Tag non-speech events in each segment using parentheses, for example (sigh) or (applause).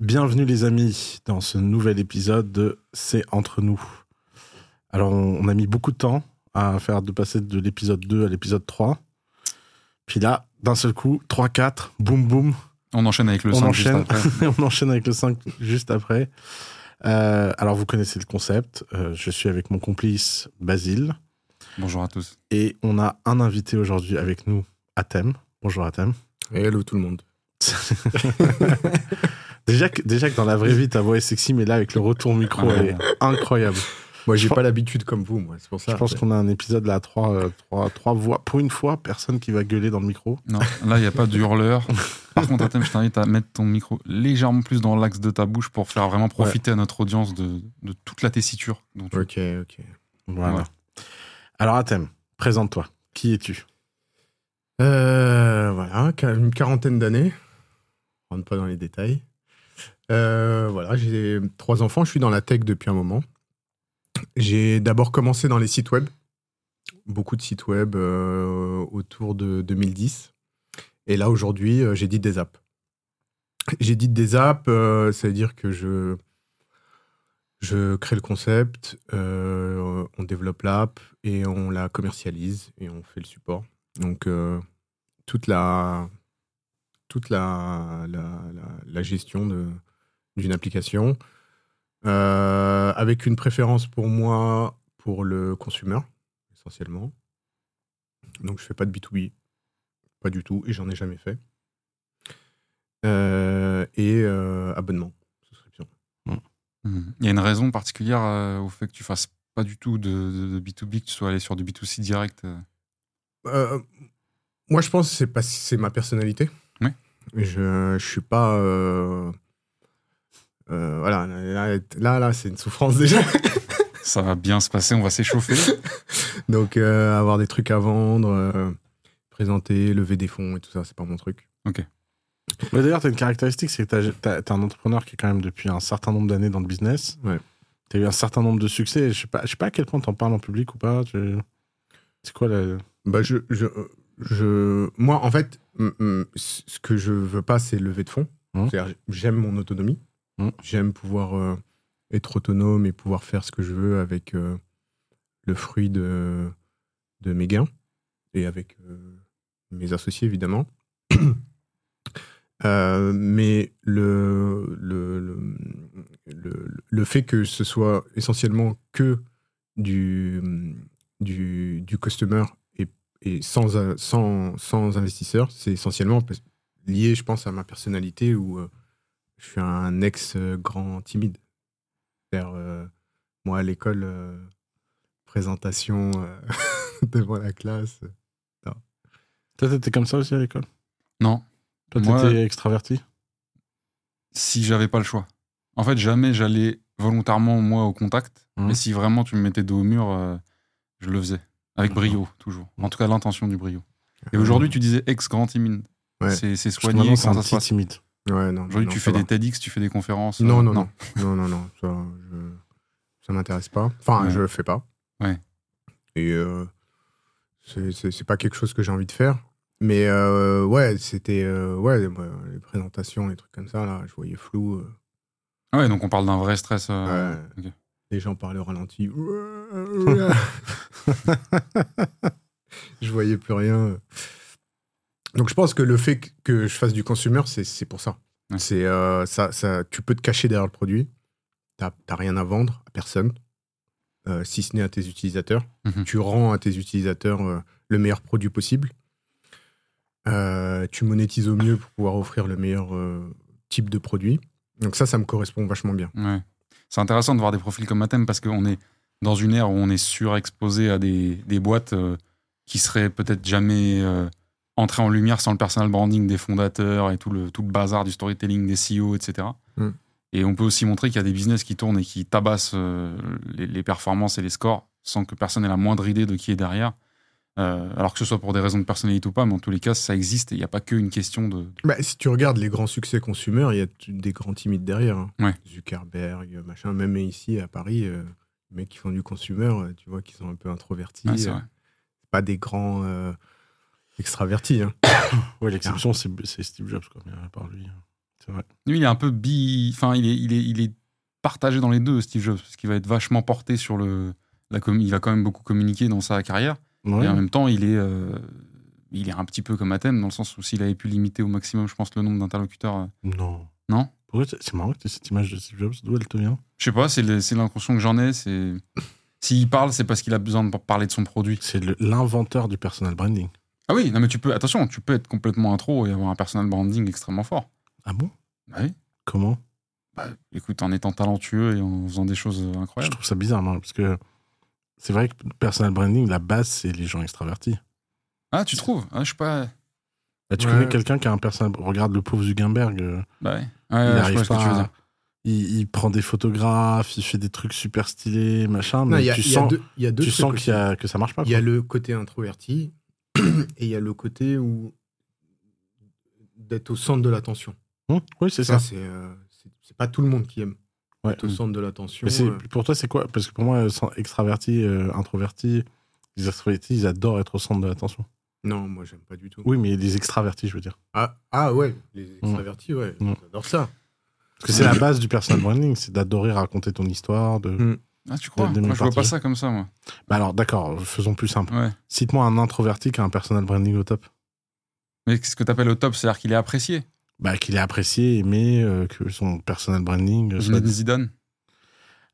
Bienvenue les amis dans ce nouvel épisode de C'est entre nous. Alors on, a mis beaucoup de temps à faire de passer de l'épisode 2 à l'épisode 3. Puis là, d'un seul coup, 3, 4, boum boum, On enchaîne avec le on 5 juste après. (laughs) on enchaîne avec le 5 juste après. Euh, alors vous connaissez le concept, Euh, je suis avec mon complice Basile Bonjour à tous. et on a un invité aujourd'hui avec nous, Atem. Bonjour Atem. Et hello tout le monde. (laughs) déjà, que, déjà que dans la vraie vie, ta voix est sexy, mais là avec le retour micro, Ouais. elle est incroyable. Moi, j'ai pas l'habitude comme vous, moi. C'est pour ça. Je pense qu'on a un épisode là, trois, euh, trois, trois voix. Pour une fois, personne qui va gueuler dans le micro. Non, là, il n'y a pas de hurleur. Par contre, Atem, je t'invite à mettre ton micro légèrement plus dans l'axe de ta bouche pour faire vraiment profiter à notre audience de, de toute la tessiture. dont tu- Ok, ok. Voilà. Ouais. Alors, Atem, présente-toi. Qui es-tu? Euh, voilà, une quarantaine d'années. On rentre pas dans les détails. Euh, voilà, j'ai trois enfants. Je suis dans la tech depuis un moment. J'ai d'abord commencé dans les sites web. Beaucoup de sites web euh, autour de 2010. Et là, aujourd'hui, euh, j'édite des apps. J'édite des apps, euh, ça veut dire que je, je crée le concept, on développe l'app et on la commercialise et on fait le support. Donc, toute la, toute la- la gestion de- d'une application, euh, avec une préférence pour moi pour le consumer, essentiellement. Donc, je fais pas de B2B, pas du tout, et j'en ai jamais fait. Euh, et euh, abonnement, souscription. Il y a une raison particulière au fait que tu fasses pas du tout de, de- de B2B, que tu sois allé sur du B2C direct. moi, je pense que c'est parce que c'est ma personnalité. Oui. Je, je suis pas. Euh, voilà, là, là, là, c'est une souffrance déjà. (laughs) Ça va bien se passer, on va s'échauffer. (laughs) Donc, euh, avoir des trucs à vendre, euh, présenter, lever des fonds et tout ça, c'est pas mon truc. Mais D'ailleurs, tu as une caractéristique, c'est que tu es un entrepreneur qui est quand même depuis un certain nombre d'années dans le business. Ouais. Tu as eu un certain nombre de succès. Je sais pas, je sais pas à quel point tu en parles en public ou pas. tu- C'est quoi le. Bah, je, je, je, moi, en fait, ce que je veux pas, c'est lever de fonds. Hum. C'est-à-dire, J'aime mon autonomie. Hum. J'aime pouvoir euh, être autonome et pouvoir faire ce que je veux avec euh, le fruit de, de mes gains et avec euh, mes associés, évidemment. (clears throat) Mais le, le, le, le, fait que ce soit essentiellement que du, du, du customer et, et sans, sans, sans investisseur, c'est essentiellement lié, je pense, à ma personnalité euh, je suis un ex-grand timide. C'est-à-dire, euh, moi, à l'école, euh, présentation euh, (laughs) devant la classe. Toi, t'étais comme ça aussi à l'école? Non, Toi, Moi- t'étais extraverti? si j'avais pas le choix. En fait, jamais j'allais volontairement, moi, au contact. Mhm. Mais si vraiment tu me mettais dos au mur, euh, je le faisais. Avec Mhm. brio, toujours. En tout cas, l'intention du brio. Et aujourd'hui, tu disais ex-grand timide. Ouais. C'est soigné, Maintenant, c'est comment un ça se passe? timide. Ouais, non. Aujourd'hui, non, tu fais des TEDx, tu fais des conférences. euh, Non, non, non. Non, non, non. Ça, je... ça m'intéresse pas. Enfin, je le fais pas. Ouais. Et euh, c'est- pas quelque chose que j'ai envie de faire. Mais euh, ouais, c'était. euh, ouais, les présentations, les trucs comme ça, là, je voyais flou. euh, Ah ouais, donc on parle d'un vrai stress. Ouais. les gens parlaient au ralenti. (laughs) (laughs) je voyais plus rien. Donc je pense que le fait que je fasse du consumer, c'est pour ça. Ouais. C'est euh, ça, ça, tu peux te cacher derrière le produit. T'as rien à vendre à personne, euh, si ce n'est à tes utilisateurs. Mhm. Tu rends à tes utilisateurs euh, le meilleur produit possible. Tu monétises au mieux pour pouvoir offrir le meilleur type de produit. Donc ça, ça me correspond vachement bien. Ouais. C'est intéressant de voir des profils comme Athème parce qu'on est dans une ère où on est surexposé à des, des boîtes qui seraient peut-être jamais entrées en lumière sans le personal branding des fondateurs et tout le, tout le bazar du storytelling des CEO, etc. Mm. Et on peut aussi montrer qu'il y a des business qui tournent et qui tabassent euh, les, les performances et les scores sans que personne ait la moindre idée de qui est derrière. Euh, alors que ce soit pour des raisons de personnalité ou pas, mais en tous les cas, ça existe et il n'y a pas qu'une question de. Bah, si tu regardes les grands succès consumer, il y a des grands timides derrière. hein. Ouais. Zuckerberg, machin. Même ici à Paris, euh, les mecs qui font du consumer, euh, tu vois, qui sont un peu introvertis. Ouais, c'est pas des grands extravertis. hein. (coughs) Ouais, l'exception, c'est c'est Steve Jobs, quoi. Mais à part lui. C'est vrai. Lui, il est un peu bi. Enfin, il est, il, est, il est partagé dans les deux, Steve Jobs, parce qu'il va être vachement porté sur le. La com- il va quand même beaucoup communiquer dans sa carrière. Ouais. Et en même temps, il est, euh, il est un petit peu comme Athème, dans le sens où s'il avait pu limiter au maximum, je pense, le nombre d'interlocuteurs. euh, Non. Non? Pourquoi c'est marrant que tu aies cette image de Steve Jobs. D'où elle te vient? Je sais pas, c'est le- c'est l'impression que j'en ai. C'est S'il parle, c'est parce qu'il a besoin de parler de son produit. C'est le- l'inventeur du personal branding. Ah oui, non, mais tu peux, attention, tu peux être complètement intro et avoir un personal branding extrêmement fort. Ah bon? Bah oui. Comment? Bah, écoute, en étant talentueux et en faisant des choses euh, Je incroyables. trouve ça bizarre, non Parce que c'est vrai que personal branding, la base, c'est les gens extravertis. Ah, tu trouves? Ah, Je sais pas. Bah, tu Ouais. connais quelqu'un qui a un personal. Regarde le pauvre Zuckerberg. euh, Bah ouais. Ouais, il je arrive ce que pas. tu veux dire. Il, il prend des photographes, il fait des trucs super stylés, machin. Non, Mais il y a, tu il y a sens, deux, il y a deux tu sens y a, que ça marche pas. Il y a le côté introverti (clears throat) et il y a le côté où d'être au centre de l'attention. Hum, oui, c'est Ça, ça. c'est euh, c'est- pas tout le monde qui aime Ouais. être au centre de l'attention. Euh. pour toi, c'est quoi? Parce que pour moi, extraverti, euh, introverti, les extravertis, ils adorent être au centre de l'attention. Non, moi, j'aime pas du tout. Oui, mais les extravertis, je veux dire. Ah, ah ouais, les extravertis, ouais, Mm. j'adore ça. Parce que c'est la base du personal branding, c'est d'adorer raconter ton histoire. De... Ah, tu crois de- de Moi, je vois pas ça comme ça, moi. Bah alors, d'accord, faisons plus simple. Ouais. Cite-moi un introverti qui a un personal branding au top. Mais ce que t'appelles au top, c'est-à-dire qu'il est apprécié. Bah, qu'il est apprécié, aimé, euh, que son personal branding. euh, soit- Zidane.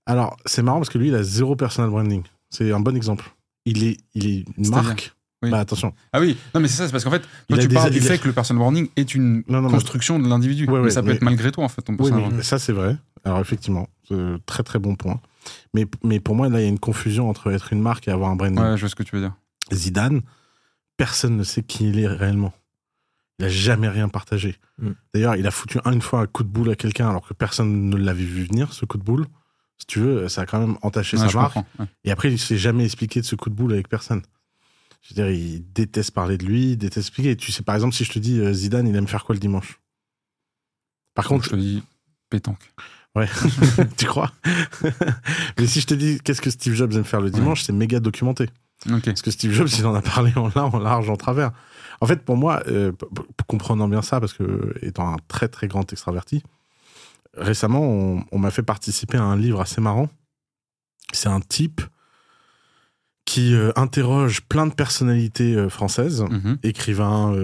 Alors, c'est marrant parce que lui, il a zéro personal branding. C'est un bon exemple. Il est, il est une marque. Oui. Bah, attention. Ah oui, non mais c'est ça, c'est parce qu'en fait, toi tu parles du fait que le personal branding est une Non, non, mais- construction de l'individu. Ouais, mais ouais, ça peut mais- être malgré toi en fait ton personal branding. ça, c'est vrai. Alors, effectivement, euh, très très bon point. Mais, mais pour moi, là, il y a une confusion entre être une marque et avoir un branding. Ouais, je vois ce que tu veux dire. Zidane, personne ne sait qui il est réellement. Il a jamais rien partagé. Mm. D'ailleurs, il a foutu une fois un coup de boule à quelqu'un alors que personne ne l'avait vu venir, ce coup de boule. Si tu veux, ça a quand même entaché Ouais, sa marque. ouais. Et après, il s'est jamais expliqué de ce coup de boule avec personne. Je veux dire, il déteste parler de lui, il déteste expliquer. Tu sais, par exemple, si je te dis euh, Zidane, il aime faire quoi le dimanche? Par Donc, contre, je te dis pétanque. Ouais, (laughs) tu crois? (laughs) Mais si je te dis qu'est-ce que Steve Jobs aime faire le dimanche, c'est méga documenté. Parce que Steve Jobs, il en a parlé en large, en large, en travers. En fait, pour moi, euh, comprenant bien ça, parce que étant un très très grand extraverti, récemment, on, on m'a fait participer à un livre assez marrant. C'est un type qui euh, interroge plein de personnalités euh, françaises, Mhm. écrivains,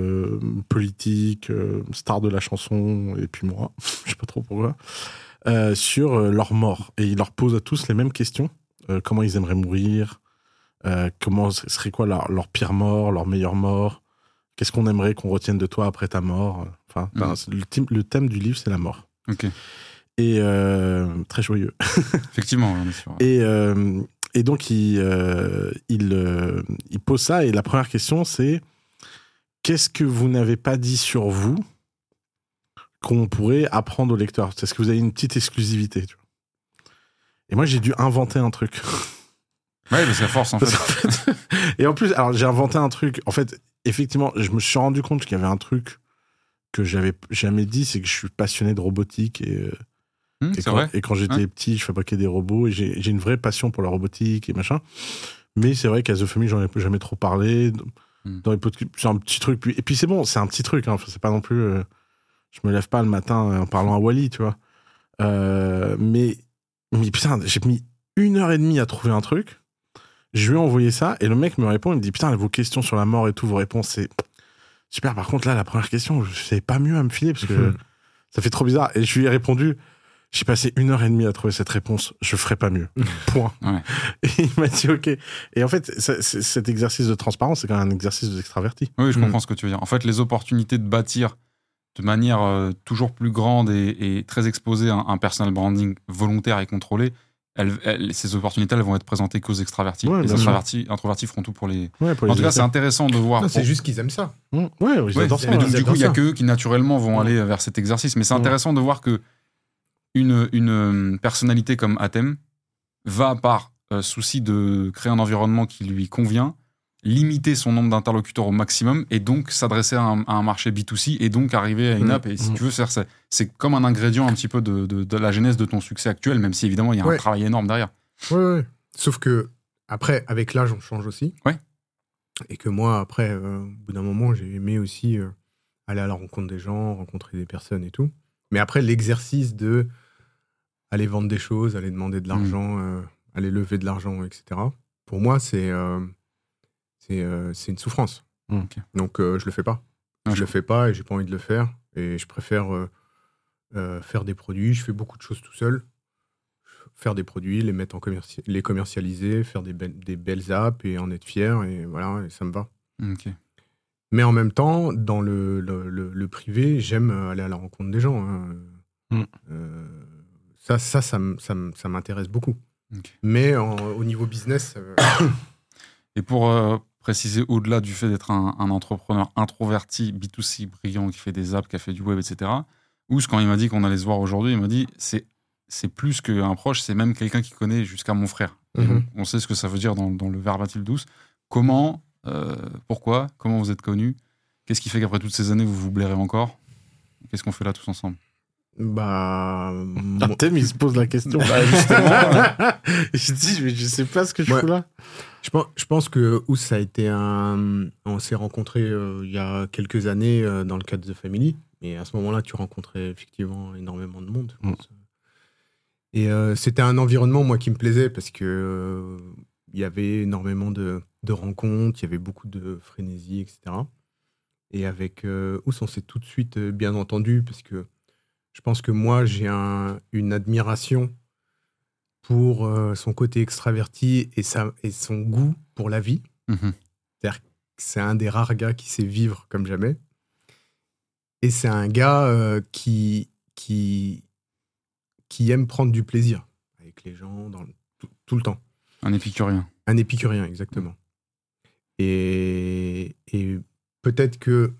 politiques, stars de la chanson, et puis moi, (laughs) je sais pas trop pourquoi, euh, sur euh, leur mort. Et il leur pose à tous les mêmes questions. Euh, comment ils aimeraient mourir? Comment serait quoi leur, leur pire mort, leur meilleure mort? Qu'est-ce qu'on aimerait qu'on retienne de toi après ta mort? Enfin, c'est le, thème- le thème du livre, c'est la mort. Ok. Et très joyeux. (laughs) Effectivement, on est sûr. Et, et donc, il, il, il pose ça. Et la première question, c'est qu'est-ce que vous n'avez pas dit sur vous qu'on pourrait apprendre au lecteur Est-ce que vous avez une petite exclusivité tu vois? Et moi, j'ai dû inventer un truc. (laughs) Ouais, parce qu'à force, en fait. (laughs) et en plus, alors j'ai inventé un truc. En fait, effectivement, je me suis rendu compte qu'il y avait un truc que j'avais jamais dit, c'est que je suis passionné de robotique et, euh, Hum, et quand, vrai. et quand j'étais Ouais. petit, je fabriquais des robots et j'ai j'ai une vraie passion pour la robotique et machin. Mais c'est vrai qu'à The Family, j'en ai jamais trop parlé. Dans les podcasts, c'est un petit truc. Et puis c'est bon, c'est un petit truc. Hein. Enfin, c'est pas non plus. euh, je me lève pas le matin en parlant à Wally, tu vois. Euh, mais, mais putain, j'ai mis une heure et demie à trouver un truc. Je lui ai envoyé ça et le mec me répond. Il me dit Putain, vos questions sur la mort et tout, vos réponses, c'est super. Par contre, là, la première question, je savais pas mieux à me filer parce que ça fait trop bizarre. Et je lui ai répondu J'ai passé une heure et demie à trouver cette réponse, je ferai pas mieux. Point. Ouais. Et il m'a dit Ok. Et en fait, ça- cet exercice de transparence, c'est quand même un exercice d'extraverti. Oui, je Mm. comprends ce que tu veux dire. En fait, les opportunités de bâtir de manière euh, toujours plus grande et, et très exposée un, un personal branding volontaire et contrôlé, elles- elles- ces opportunités, elles vont être présentées qu'aux extravertis. Ouais, les introvertis, introvertis feront tout pour les. Ouais, pour En les tout cas, c'est intéressant de voir. Non, c'est pour- juste qu'ils aiment ça. Mmh. Ouais, ils adorent ça. mais ils du coup, il y a ça. qu'eux qui naturellement vont aller vers cet exercice. Mais c'est intéressant de voir que une, une euh, personnalité comme Athème va, par euh, souci de créer un environnement qui lui convient, limiter son nombre d'interlocuteurs au maximum et donc s'adresser à, un- à un marché B2C et donc arriver à une Mm. app. Et si Mm. tu veux, c'est- comme un ingrédient un petit peu de, de- de la genèse de ton succès actuel, même si évidemment il y a un travail énorme derrière. Ouais, ouais. Sauf que, après, avec l'âge, on change aussi. Ouais. Et que moi, après, euh, au bout d'un moment, j'ai aimé aussi euh, aller à la rencontre des gens, rencontrer des personnes et tout. Mais après, l'exercice de aller vendre des choses, aller demander de l'argent, euh, aller lever de l'argent, etc. Pour moi, c'est c'est euh, une souffrance. Mm. Donc, euh, je le fais pas. Je je le fais pas et j'ai pas envie de le faire. Et je préfère euh, euh, faire des produits. Je fais beaucoup de choses tout seul. Faire des produits, les mettre en commerci- les commercialiser, faire des, belles- des belles apps et en être fier. Et voilà, et ça me va. Ok. Mais en même temps, dans le, le, le- le privé, j'aime aller à la rencontre des gens. hein. Mm. Euh, ça, ça, ça, ça m'intéresse beaucoup. Mais en- au niveau business, euh, (coughs) Et pour euh, préciser, au-delà du fait d'être un, un entrepreneur introverti, B2C, brillant, qui fait des apps, qui a fait du web, etc., Ous, quand il m'a dit qu'on allait se voir aujourd'hui, il m'a dit c'est c'est plus qu'un proche, c'est même quelqu'un qui connaît jusqu'à mon frère. Mhm. on sait ce que ça veut dire dans, dans le verbatim douce. Comment, euh, pourquoi, comment vous êtes connus Qu'est-ce qui fait qu'après toutes ces années, vous vous blairez encore Qu'est-ce qu'on fait là tous ensemble? Bah, moi- Artem, il se pose la question. (laughs) Bah, justement, je dis, mais je sais pas ce que je Ouais. fous là. je, pense, je pense que Ous, ça a été un. On s'est rencontrés euh, il y a quelques années euh, dans le cadre de The Family. Et à ce moment-là, tu rencontrais effectivement énormément de monde. je Mm. Et euh, c'était un environnement, moi, qui me plaisait parce que euh, il y avait énormément de, de rencontres, il y avait beaucoup de frénésie, etc. Et avec euh, Ous, on s'est tout de suite euh, bien entendu parce que je pense que moi, j'ai un- une admiration pour euh, son côté extraverti et, sa, et son goût pour la vie. Mhm. C'est un des rares gars qui sait vivre comme jamais. Et c'est un gars euh, qui, qui, qui aime prendre du plaisir avec les gens dans le- tout, tout le temps. un épicurien. Un épicurien, exactement. Et, et peut-être que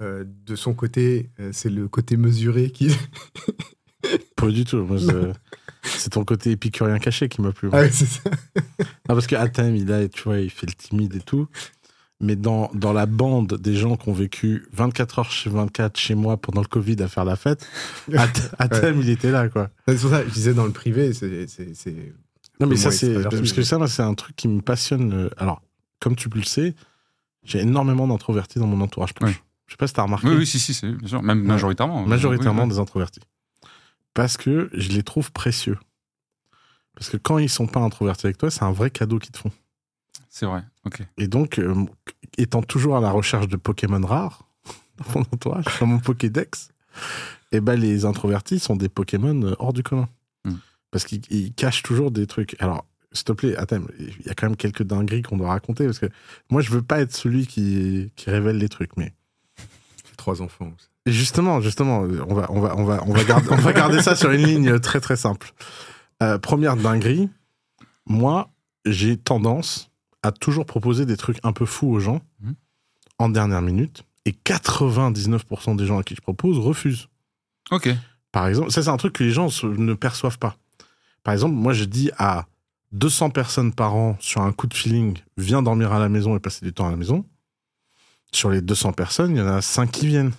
euh, de son côté, euh, c'est le côté mesuré qui. (laughs) Pas du tout. Moi, je- c'est ton côté épicurien caché qui m'a plu. Ah ouais, c'est ça. Non, parce que Atem, il a, tu vois, il fait le timide et tout. Mais dans, dans la bande des gens qui ont vécu 24 heures chez 24 chez moi pendant le Covid à faire la fête, (laughs) At- Atem, il était là, quoi. C'est pour ça je disais dans le privé, c'est. Non, mais ça, c'est. Parce que ça, moi, c'est un truc qui me passionne. Alors, comme tu le sais, j'ai énormément d'introvertis dans mon entourage proche. Je sais pas si t'as remarqué. Oui, oui, si, si, c'est bien sûr. Même majoritairement. Majoritairement Oui, oui. des introvertis. Parce que je les trouve précieux. Parce que quand ils sont pas introvertis avec toi, c'est un vrai cadeau qu'ils te font. C'est vrai, ok. Et donc, euh, étant toujours à la recherche de Pokémon rares (laughs) dans mon entourage, dans mon Pokédex, et ben les introvertis sont des Pokémon euh, hors du commun. Mm. Parce qu'ils ils cachent toujours des trucs. Alors, s'il te plaît, attends, il y a quand même quelques dingueries qu'on doit raconter, parce que moi, je veux pas être celui qui, qui révèle les trucs, mais Trois enfants. Justement, justement, on va, on va, on va, on va, garder, on va garder ça sur une ligne très très simple. Euh, première dinguerie, moi, j'ai tendance à toujours proposer des trucs un peu fous aux gens Mhm. en dernière minute, et 99% des gens à qui je propose refusent. Ok. Par exemple, ça c'est un truc que les gens ne perçoivent pas. Par exemple, moi je dis à 200 personnes par an sur un coup de feeling, viens dormir à la maison et passer du temps à la maison. Sur les 200 personnes, il y en a 5 qui viennent.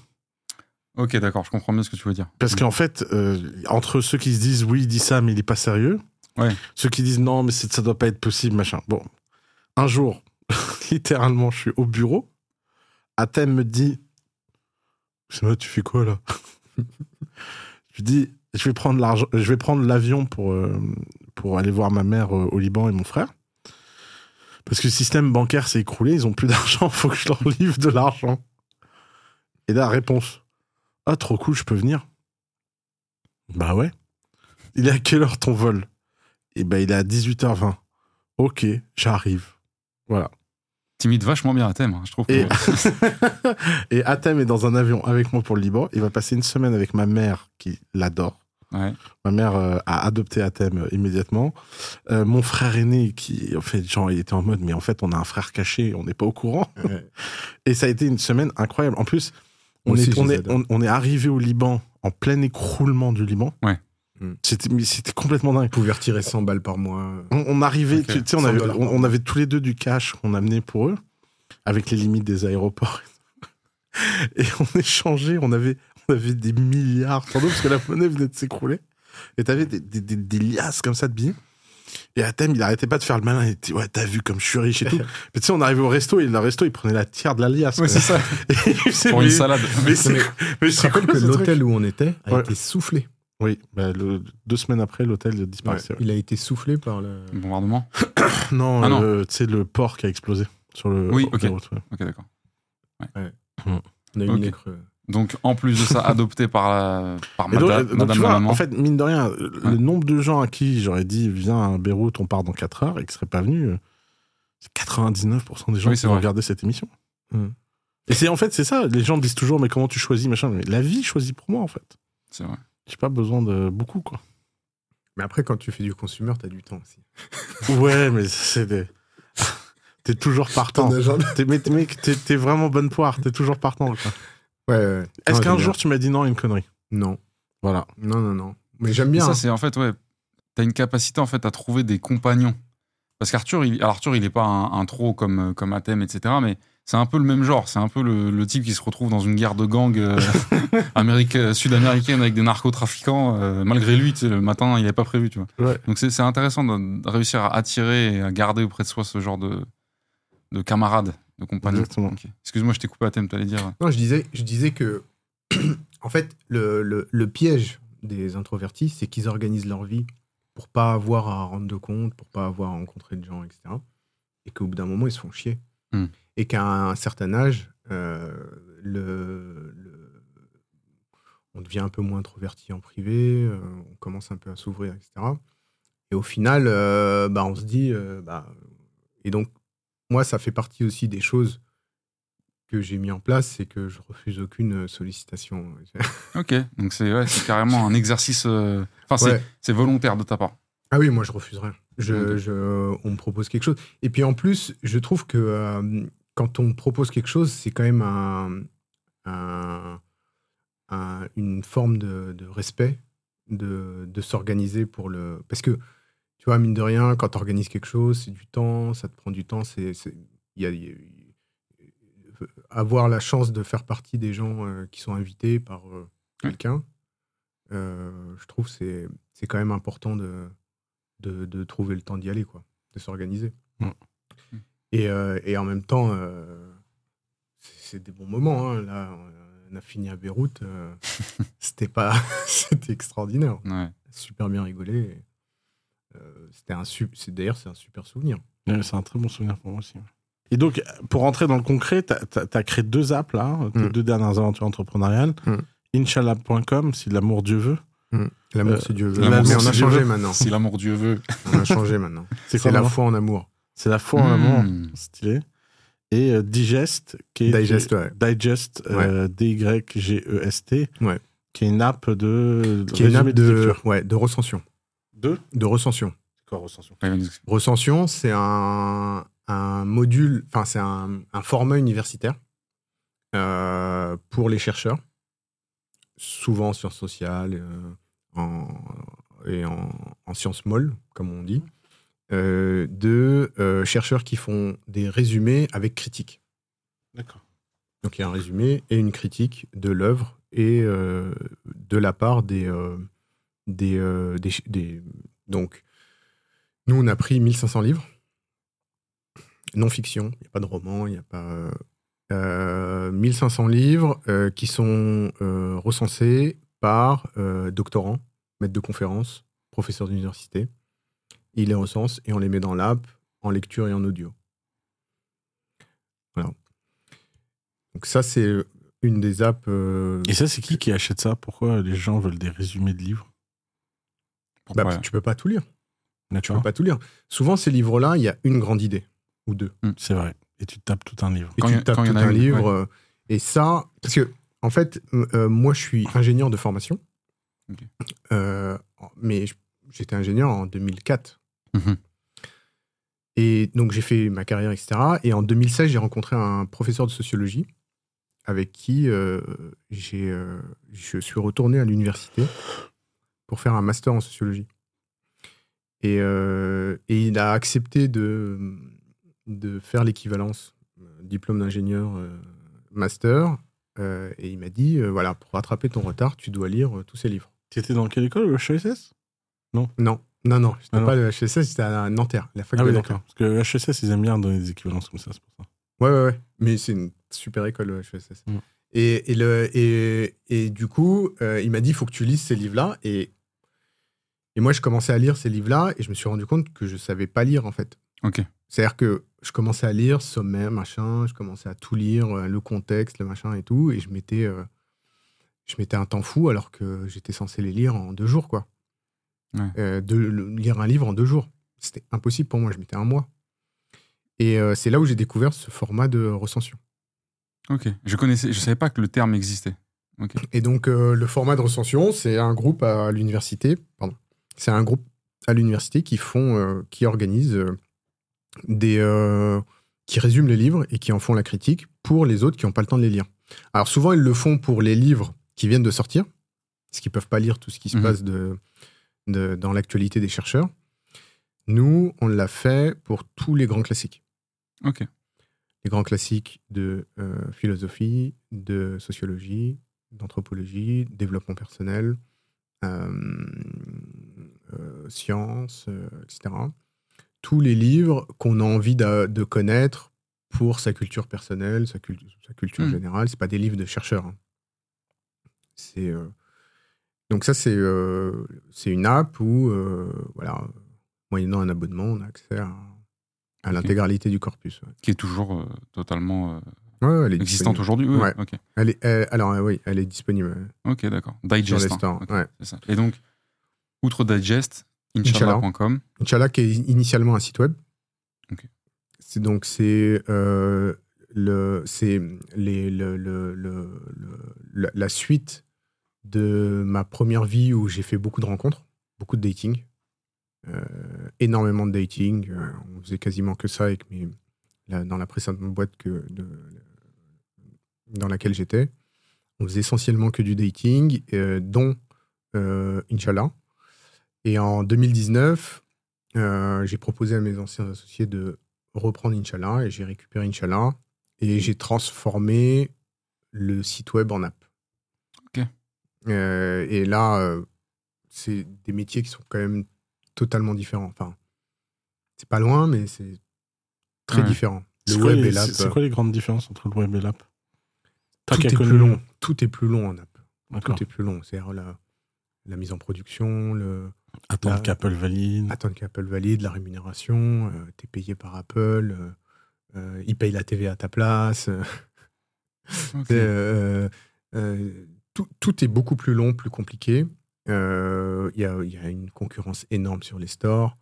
Ok, d'accord, je comprends bien ce que tu veux dire. Parce qu'en fait, euh, entre ceux qui se disent oui, il dit ça, mais il est pas sérieux, Ouais. ceux qui disent non, mais ça doit pas être possible, machin. Bon, un jour, (laughs) littéralement, je suis au bureau, Athènes me dit tu fais quoi là? (laughs) Je lui dis Je vais prendre l'argent, je vais prendre l'avion pour, euh, pour aller voir ma mère euh, au Liban et mon frère. Parce que le système bancaire s'est écroulé, ils ont plus d'argent, (laughs) faut que je leur livre de l'argent. Et là, réponse Ah, trop cool, je peux venir Bah ouais. Il est à quelle heure ton vol? Et bah, il est à 18h20. Ok, j'arrive. Voilà. Timide vachement bien à thème, hein, je trouve. que- Et, (laughs) et Atem est dans un avion avec moi pour le Liban. Il va passer une semaine avec ma mère qui l'adore. Ouais. Ma mère euh, a adopté Atem euh, immédiatement. Euh, mon frère aîné, qui, en fait, genre, il était en mode, mais en fait, on a un frère caché, on n'est pas au courant. Ouais. (laughs) Et ça a été une semaine incroyable. En plus, on, Moi est, on, on, on arrivé au Liban en plein écroulement du Liban. Ouais. Mm. C'était, complètement dingue. Vous pouvez retirer 100 balles par mois. On, on arrivait, tu sais, on 100 avait, on, on avait tous les deux du cash qu'on amenait pour eux, avec les limites des aéroports. (laughs) Et on échangeait, on avait, (laughs) on avait des milliards sur nous, parce que la monnaie venait de s'écrouler. Et t'avais des, des, des, des liasses comme ça de billets. Et Athème, il arrêtait pas de faire le malin. Il était, ouais, t'as vu comme je suis riche et tout. (laughs) mais tu sais, on arrivait au resto et le resto, il prenait la tiers de la liasse. Ouais, c'est ça. (laughs) Et Pour une mais- salade. Mais c'est Mais- Je rappelle que l'hôtel où on était a Ouais. été soufflé. Oui, bah, le- deux semaines après, l'hôtel disparaissait. ouais. Il a été soufflé par le. Bombardement. (coughs) Non, Ah non. tu sais, le port qui a explosé sur le. Oui, ok. route, ouais. Ok, d'accord. On a eu Ok. une. Donc, en plus de ça, (laughs) adopté par, la, par Et donc, Mada- donc, Madame tu vois, Maman. en fait, mine de rien, le Ouais. nombre de gens à qui j'aurais dit viens à Beyrouth, on part dans 4 heures et qui seraient pas venus, euh, c'est 99% des gens Oui, qui ont regardé cette émission. Mm. Et c'est en fait, c'est ça, les gens disent toujours, mais comment tu choisis, machin. Mais la vie choisit pour moi, en fait. C'est vrai. J'ai pas besoin de beaucoup, quoi. Mais après, quand tu fais du consumer, t'as du temps aussi. (laughs) Ouais, mais c'est des. (laughs) T'es toujours partant. T'es, mais, mec, t'es, t'es vraiment bonne poire, t'es toujours partant. quoi. Ouais, ouais. Est-ce qu'un jour tu m'as dit non à une connerie? Non. Voilà. Non, non, non. Mais j'aime Et bien. ça, c'est en fait, ouais, t'as une capacité en fait à trouver des compagnons. Parce qu'Arthur, il, alors Arthur, il est pas un, un trop comme, comme Athème, etc. Mais c'est un peu le même genre. C'est un peu le, le type qui se retrouve dans une guerre de gang euh, (laughs) amérique- euh, sud-américaine avec des narcotrafiquants. euh, malgré lui, tu sais, le matin, il n'avait pas prévu, tu vois. Ouais. Donc c'est c'est intéressant de, de réussir à attirer et à garder auprès de soi ce genre de, de camarades, de compagnons. Exactement. Ok. Excuse-moi, je t'ai coupé Athème, t'allais dire. Non, je disais, je disais que, (clears throat) en fait, le, le- le piège des introvertis, c'est qu'ils organisent leur vie pour pas avoir à rendre de compte, pour pas avoir à rencontrer de gens, etc. Et qu'au bout d'un moment, ils se font chier. Hmm. Et qu'à un certain âge, euh, le, le- on devient un peu moins introverti en privé, euh, on commence un peu à s'ouvrir, etc. Et au final, euh, bah, on se dit, euh, bah, et donc, moi, ça fait partie aussi des choses que j'ai mis en place, c'est que je refuse aucune sollicitation. (laughs) Ok, donc c'est ouais, carrément un exercice. euh, Enfin, c'est- Ouais. c'est volontaire de ta part. Ah oui, moi je refuse rien. Je, on me propose quelque chose. Et puis en plus, je trouve que euh, quand on me propose quelque chose, c'est quand même un, un- un- une forme de, de respect de, de s'organiser pour le. Parce que, tu vois, mine de rien, quand tu organises quelque chose, c'est du temps, ça te prend du temps. C'est, y a- y a- avoir la chance de faire partie des gens euh, qui sont invités par euh, quelqu'un, euh, je trouve que c'est, c'est quand même important de, de, de trouver le temps d'y aller, quoi, de s'organiser. Et, euh, et en même temps, euh, c'est, des bons moments. hein. Là, on a fini à Beyrouth. euh, (laughs) c'était pas, (laughs) c'était extraordinaire. Ouais. Super bien rigolé. Euh, c'était un d'ailleurs c'est un super souvenir. Ouais, c'est un très bon souvenir pour moi aussi. Et donc, pour rentrer dans le concret, tu as, créé deux apps là, tes Mm. deux dernières aventures entrepreneuriales. Mm. Inch'Allah.com, si l'amour Dieu veut. L'amour, Euh, c'est Dieu veut. Mais on a changé maintenant. Si l'amour Dieu veut. On a changé maintenant. C'est (laughs) C'est quoi la foi en amour. C'est la foi en amour. Hmm. Stylé. Et euh, Digest, qui est. Digest, ouais. Digest, euh, D-Y-G-E-S-T. Ouais. Qui est une app de. Qui est une app de, ouais, de recension. De De recension. C'est quoi recension c'est un, un module, enfin, c'est un, un format universitaire euh, pour les chercheurs, souvent en sciences sociales euh, en- et en, en sciences molles, comme on dit, euh, de euh, chercheurs qui font des résumés avec critique. D'accord. Donc il y a un résumé et une critique de l'œuvre et euh, de la part des, euh, euh, des, Donc, nous, on a pris 1500 livres. Non-fiction, il n'y a pas de roman, il n'y a pas... euh, euh, 1500 livres euh, qui sont euh, recensés par euh, doctorants, maîtres de conférences, professeurs d'université. Ils les recensent et on les met dans l'app en lecture et en audio. Voilà. Donc ça, c'est une des apps... euh, Et ça, c'est qui qui achète ça? Pourquoi les gens veulent des résumés de livres? Bah, Ouais. Tu peux pas tout lire. Tu peux pas tout lire. Souvent, ces livres-là, il y a une grande idée ou deux. C'est vrai. Et tu tapes tout un livre. Et Quand tu a- tapes tout un une, livre. ouais. euh, Et ça, parce que, en fait, euh, moi, je suis ingénieur de formation. Euh, mais j'étais ingénieur en 2004. Mhm. Et donc, j'ai fait ma carrière, etc. Et en 2016, j'ai rencontré un professeur de sociologie avec qui j'ai, je suis retourné à l'université pour faire un master en sociologie. Et, euh, et il a accepté de, de faire l'équivalence euh, diplôme d'ingénieur euh, master. et il m'a dit, voilà, pour rattraper ton retard, tu dois lire tous ces livres. Tu étais dans quelle école Le HESS Non, Non, non, j'étais Ah non. pas le HSS, j'étais à Nanterre, la fac Ah de oui, Nanterre. d'accord. Parce que le HSS, ils aiment bien donner des équivalences comme ça, c'est pour ça. Ouais, ouais, ouais. Mais c'est une super école, le HSS. Mm. Et, et, le, et, et du coup, euh, il m'a dit il faut que tu lises ces livres-là. Et, et moi, je commençais à lire ces livres-là et je me suis rendu compte que je savais pas lire, en fait. Ok. C'est-à-dire que je commençais à lire sommaire, machin, je commençais à tout lire, euh, le contexte, le machin et tout, et je mettais, euh, je mettais un temps fou alors que j'étais censé les lire en deux jours, quoi. Ouais. Euh, de le- lire un livre en deux jours, c'était impossible pour moi, je mettais un mois. Et c'est là où j'ai découvert ce format de recension. Ok. Je connaissais, je savais pas que le terme existait. Et donc, le format de recension, c'est un groupe à l'université, pardon, c'est un groupe à l'université qui font, euh, qui organise euh, des, euh, qui résument les livres et qui en font la critique pour les autres qui n'ont pas le temps de les lire. Alors souvent, ils le font pour les livres qui viennent de sortir, parce qu'ils peuvent pas lire tout ce qui se Mhm. passe de, de- dans l'actualité des chercheurs. Nous, on l'a fait pour tous les grands classiques Ok. les grands classiques de euh, philosophie, de sociologie, d'anthropologie, développement personnel, euh, sciences, euh, etc. Tous les livres qu'on a envie de, de connaître pour sa culture personnelle, sa, cul- sa culture Hmm. générale. C'est pas des livres de chercheurs. hein. C'est euh, donc ça c'est euh, c'est une app où euh, voilà moyennant un abonnement on a accès à, l'intégralité du corpus. ouais. Qui est toujours euh, totalement Ouais, existante aujourd'hui. Ouais. Elle est, elle- alors, oui, elle est disponible. Ok, d'accord. Digest. hein. ça. Et donc, outre Digest. Inch'Allah.com. Inch'Allah, qui est initialement un site web. C'est donc, c'est euh, le, c'est les, le, le- le- la, suite de ma première vie où j'ai fait beaucoup de rencontres, beaucoup de dating. Euh, énormément de dating. Euh, on faisait quasiment que ça avec mes, la- dans la précédente boîte que, de- dans laquelle j'étais. On faisait essentiellement que du dating, dont Inch'Allah. Et en 2019, euh, j'ai proposé à mes anciens associés de reprendre Inch'Allah et j'ai récupéré Inch'Allah et j'ai transformé le site web en app. Ok. Euh, et là, euh, c'est des métiers qui sont quand même totalement différents. Enfin, c'est pas loin, mais c'est très Ouais. différent. Le web les- et l'app. C'est quoi les grandes différences entre le web et l'app? Tout est plus long. Tout est plus long en app. Tout est plus long. C'est-à-dire la, la mise en production, le, Attendre qu'Apple valide. attendre qu'Apple valide la rémunération, euh, t'es payé par Apple, euh, euh, ils payent la TV à ta place. euh, euh, euh, tout, tout est beaucoup plus long, plus compliqué. Euh, Il y, a, il y a une concurrence énorme sur les stores.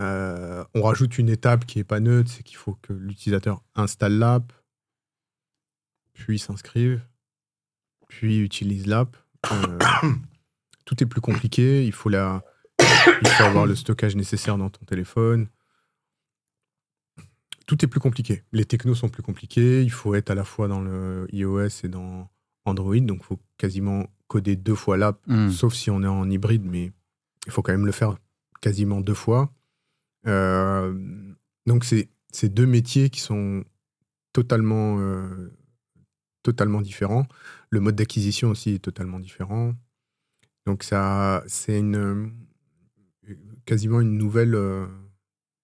Euh, on rajoute une étape qui est pas neutre, c'est qu'il faut que l'utilisateur installe l'app, puis s'inscrive, puis utilise l'app. Euh, (coughs) tout est plus compliqué. Il faut la, il faut avoir le stockage nécessaire dans ton téléphone. Tout est plus compliqué. Les technos sont plus compliqués. Il faut être à la fois dans le iOS et dans Android. Donc, il faut quasiment coder deux fois l'app, Hmm. sauf si on est en hybride, mais il faut quand même le faire quasiment deux fois. Euh, donc, c'est deux métiers qui sont totalement, euh, totalement différents. Le mode d'acquisition aussi est totalement différent. Donc, ça, c'est une, quasiment une nouvelle, euh,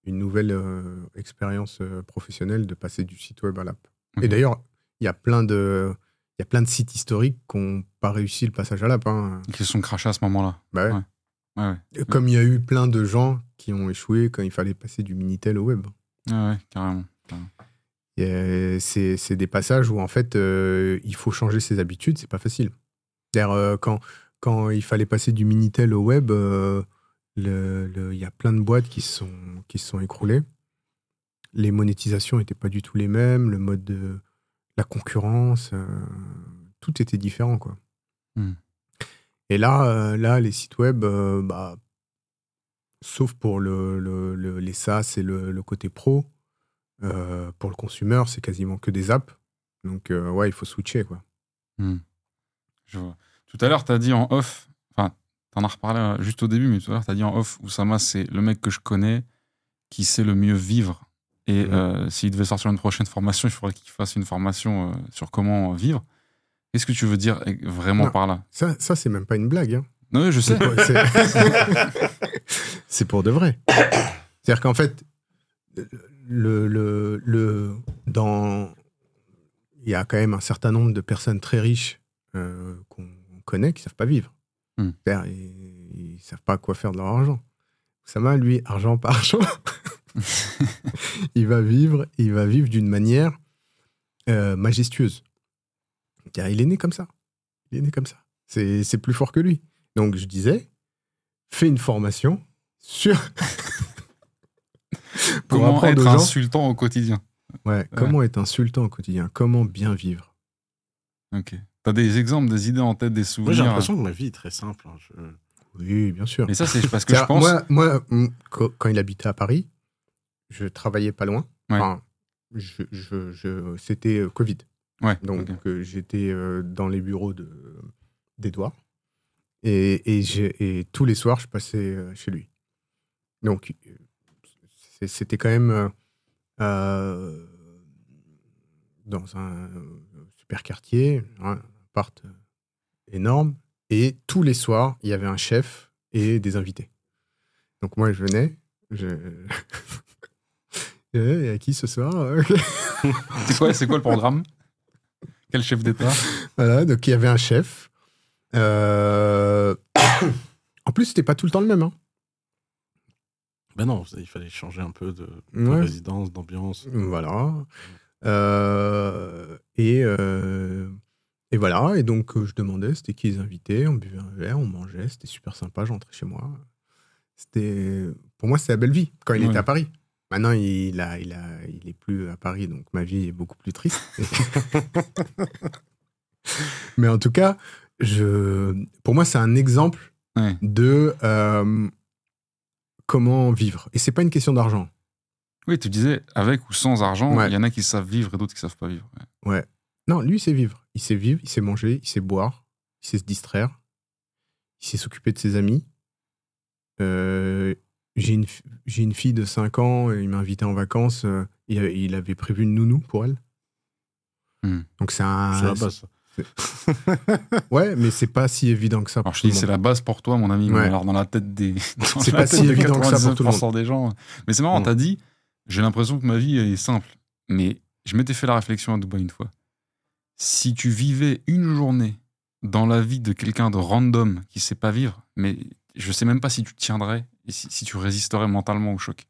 une nouvelle euh, expérience euh, professionnelle de passer du site web à l'app. Et d'ailleurs, il y a plein de. Il y a plein de sites historiques qui n'ont pas réussi le passage à l'app. hein. Qui se sont crachés à ce moment-là. Bah ouais. Ouais. Ouais, ouais. Comme il y a eu plein de gens qui ont échoué quand il fallait passer du Minitel au web. Ouais, ouais, carrément. Euh, C'est c'est des passages où en fait euh, il faut changer ses habitudes, c'est pas facile. D'ailleurs, euh, quand, quand il fallait passer du Minitel au web, il y a plein de boîtes qui se sont, qui sont écroulées. Les monétisations n'étaient pas du tout les mêmes, le mode de la concurrence, euh, tout était différent. Quoi. Hmm. Et là, euh, là, les sites web, euh, bah, sauf pour le, le- le- les SaaS et le, côté pro, pour le consumer, c'est quasiment que des apps. Donc, ouais, il faut switcher. Quoi. Hmm. Je vois. Tout à l'heure, tu as dit en off, enfin, tu en as reparlé euh, juste au début, mais tout à l'heure, tu as dit en off, Oussama, c'est le mec que je connais qui sait le mieux vivre. Et Mhm. euh, s'il devait sortir une prochaine formation, il faudrait qu'il fasse une formation euh, sur comment vivre. Qu'est-ce que tu veux dire eh, vraiment Non. par là? Ça, ça c'est même pas une blague. hein. Non, je sais. (laughs) C'est- pour de vrai. C'est-à-dire qu'en fait, le, le, le, dans, il y a quand même un certain nombre de personnes très riches euh, qu'on connaît qui savent pas vivre. Hmm. Ils, ils savent pas quoi faire de leur argent. Oussama, lui, argent par argent, (laughs) il va vivre, il va vivre d'une manière euh, majestueuse. Car il est né comme ça. Il est né comme ça. C'est plus fort que lui. Donc je disais, fais une formation sur (laughs) pour Comment apprendre être aux gens insultant au quotidien ouais, comment être insultant au quotidien, comment bien vivre. Ok. T'as des exemples, des idées en tête, des Moi, souvenirs j'ai l'impression que ma vie est très simple. hein. Je- Oui, bien sûr. Et ça, c'est parce que je C'est-à-dire, pense. Moi, moi, mm, quand quand il habitait à Paris, je travaillais pas loin. Ouais. Enfin, je, je- je- c'était euh, Covid. Ouais. Donc, ok. euh, j'étais euh, dans les bureaux de- d'Edouard. Et, et, j'ai- et tous les soirs, je passais euh, chez lui. Donc, euh, c'est- c'était quand même euh, euh, dans un super quartier, un appart euh, énorme. Et tous les soirs, il y avait un chef et des invités. Donc, moi, je venais. Je... (laughs) Eh, Il y a qui ce soir (laughs) C'est quoi, c'est quoi le programme? Quel chef d'État? Voilà, donc il y avait un chef. Euh, (coughs) en plus, c'était pas tout le temps le même. hein. Ben non, il fallait changer un peu de, de Ouais. résidence, d'ambiance. Voilà. Euh, et, euh, et voilà. Et donc, euh, je demandais c'était qui les invités? On buvait un verre, on mangeait. C'était super sympa. J'entrais chez moi. C'était, pour moi, c'était la belle vie quand il Ouais. était à Paris. Maintenant, il, a, il, a, il est plus à Paris, donc ma vie est beaucoup plus triste. (laughs) Mais en tout cas, je, pour moi, c'est un exemple Ouais. de euh, comment vivre. Et c'est pas une question d'argent. Oui, tu disais, avec ou sans argent, il Ouais. y en a qui savent vivre et d'autres qui savent pas vivre. Ouais. Non, lui, il sait vivre. Il sait vivre, il sait manger, il sait boire, il sait se distraire, il sait s'occuper de ses amis. Euh, j'ai une, j'ai une fille de 5 ans, et il m'a invité en vacances. euh, il, avait prévu une nounou pour elle. Hmm. Donc c'est un. c'est la base. Ouais, mais c'est pas si évident que ça. Alors pour je dis, le c'est monde. la base pour toi, mon ami. mais alors dans la tête des. (laughs) dans C'est la pas tête si de évident que ça pour tout le 99% des gens. Mais c'est marrant, Mm. t'as dit, j'ai l'impression que ma vie est simple. Mais je m'étais fait la réflexion à Dubaï une fois. Si tu vivais une journée dans la vie de quelqu'un de random qui sait pas vivre, mais je sais même pas si tu tiendrais et si, si tu résisterais mentalement au choc.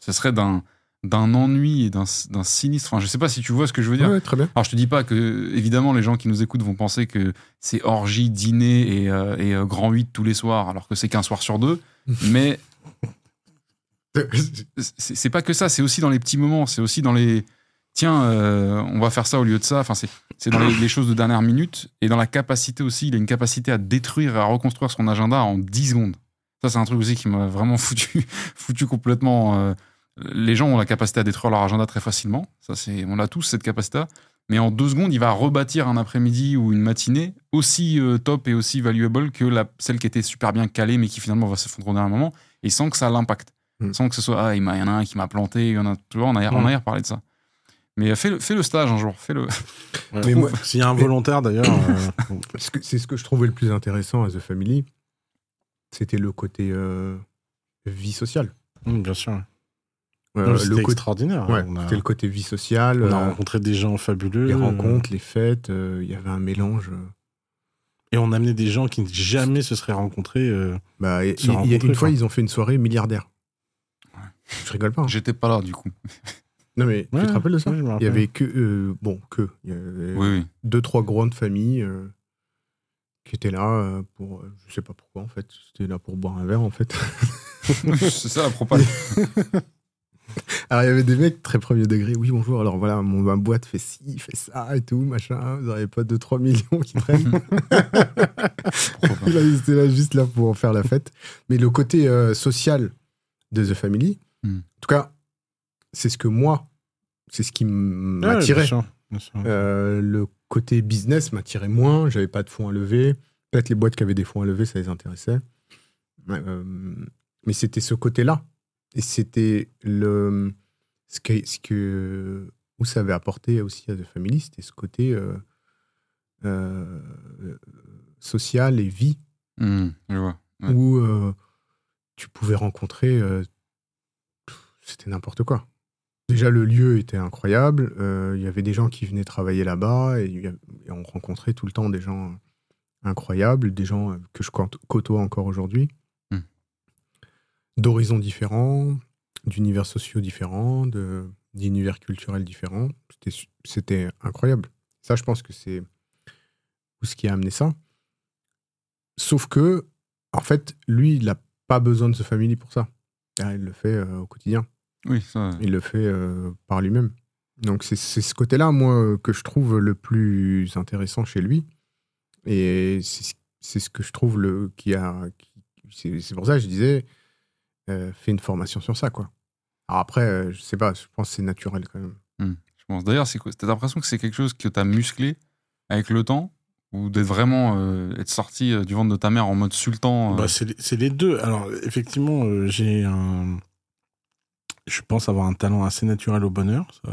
Ce serait d'un d'un ennui et d'un d'un sinistre. Enfin, je sais pas si tu vois ce que je veux dire. Ouais, très bien. Alors, je te dis pas que, évidemment, les gens qui nous écoutent vont penser que c'est orgie, dîner et, euh, et, euh, grand 8 tous les soirs, alors que c'est qu'un soir sur deux. (laughs) Mais c'est pas que ça, c'est aussi dans les petits moments, c'est aussi dans les. Tiens, euh, on va faire ça au lieu de ça. Enfin, c'est dans les, choses de dernière minute et dans la capacité aussi. Il a une capacité à détruire et à reconstruire son agenda en 10 secondes. Ça, c'est un truc aussi qui m'a vraiment (laughs) foutu, foutu complètement. euh, les gens ont la capacité à détruire leur agenda très facilement. Ça, c'est, on a tous cette capacité. Mais en deux secondes, il va rebâtir un après-midi ou une matinée aussi euh, top et aussi valuable que celle qui était super bien calée, mais qui finalement va s'effondrer au dernier moment, et sans que ça l'impacte. Mm. Sans que ce soit, ah, il y en a un qui m'a planté, il y en a, tu vois, on a, on a Mm. hier parlé de ça. Mais fais le, fais le stage un jour, fais le. Ouais. Moi- S'il y a un volontaire d'ailleurs, (coughs) euh, C'est ce que je trouvais le plus intéressant à The Family. C'était le côté euh, vie sociale. hum, bien sûr. Euh, Non, le C'était côté, extraordinaire. ouais, a, c'était le côté vie sociale. on a euh, rencontré des gens fabuleux. les euh, rencontres, les fêtes, euh, il y avait un mélange. euh, Et on a amené des gens qui jamais se seraient rencontrés. euh, Bah, et- Se il y a une fois, ils ont fait une soirée milliardaire. Je rigole pas. hein. J'étais pas là, du coup. Non, mais tu te rappelles de ça ouais, je me Il y rappelle. avait que. euh, bon, que. Il y avait Oui, oui. deux, trois grandes familles euh, qui étaient là euh, pour. je sais pas pourquoi, en fait. C'était là pour boire un verre, en fait. (laughs) c'est ça la propale. (laughs) Alors, il y avait des mecs très premier degré. Oui, bonjour. Alors, voilà, mon, ma boîte fait ci, fait ça et tout, machin. Vous n'avez pas 2-3 millions qui traînent. (laughs) Là, ils étaient là juste là pour faire la fête. Mais le côté euh, social de The Family, Hmm. en tout cas, c'est ce que moi, c'est ce qui m'attirait. Euh, le côté business m'attirait moins. J'avais pas de fonds à lever. Peut-être les boîtes qui avaient des fonds à lever, ça les intéressait. Euh, mais c'était ce côté-là. Et c'était le ce que, ce que où ça avait apporté aussi à The Family, c'était ce côté euh, euh, social et vie je vois. Ouais. où euh, tu pouvais rencontrer. Euh, C'était n'importe quoi. Déjà, le lieu était incroyable. euh, Il y avait des gens qui venaient travailler là-bas et, on rencontrait tout le temps des gens incroyables, des gens euh, que je côtoie encore aujourd'hui, Hmm. d'horizons différents, d'univers sociaux différents, d'univers culturels différents. C'était incroyable. Ça, je pense que c'est ce qui a amené ça. Sauf que, en fait, lui, il n'a pas besoin de ce family pour ça. Ah, Il le fait euh, au quotidien. Oui, ça. Il le fait euh, par lui-même. Donc c'est c'est ce côté-là, moi, euh, que je trouve le plus intéressant chez lui. Et c'est ce- c'est ce que je trouve le, qui a... C'est pour ça que je disais, euh, fais une formation sur ça, quoi. Alors après, euh, je sais pas, je pense que c'est naturel quand même. Je pense. D'ailleurs, c'est quoi T'as l'impression que c'est quelque chose que t'as musclé avec le temps ou d'être vraiment euh, être sorti euh, du ventre de ta mère en mode sultan euh, Bah, c'est les- c'est les deux. Alors, effectivement, euh, j'ai un. Je pense avoir un talent assez naturel au bonheur. ça.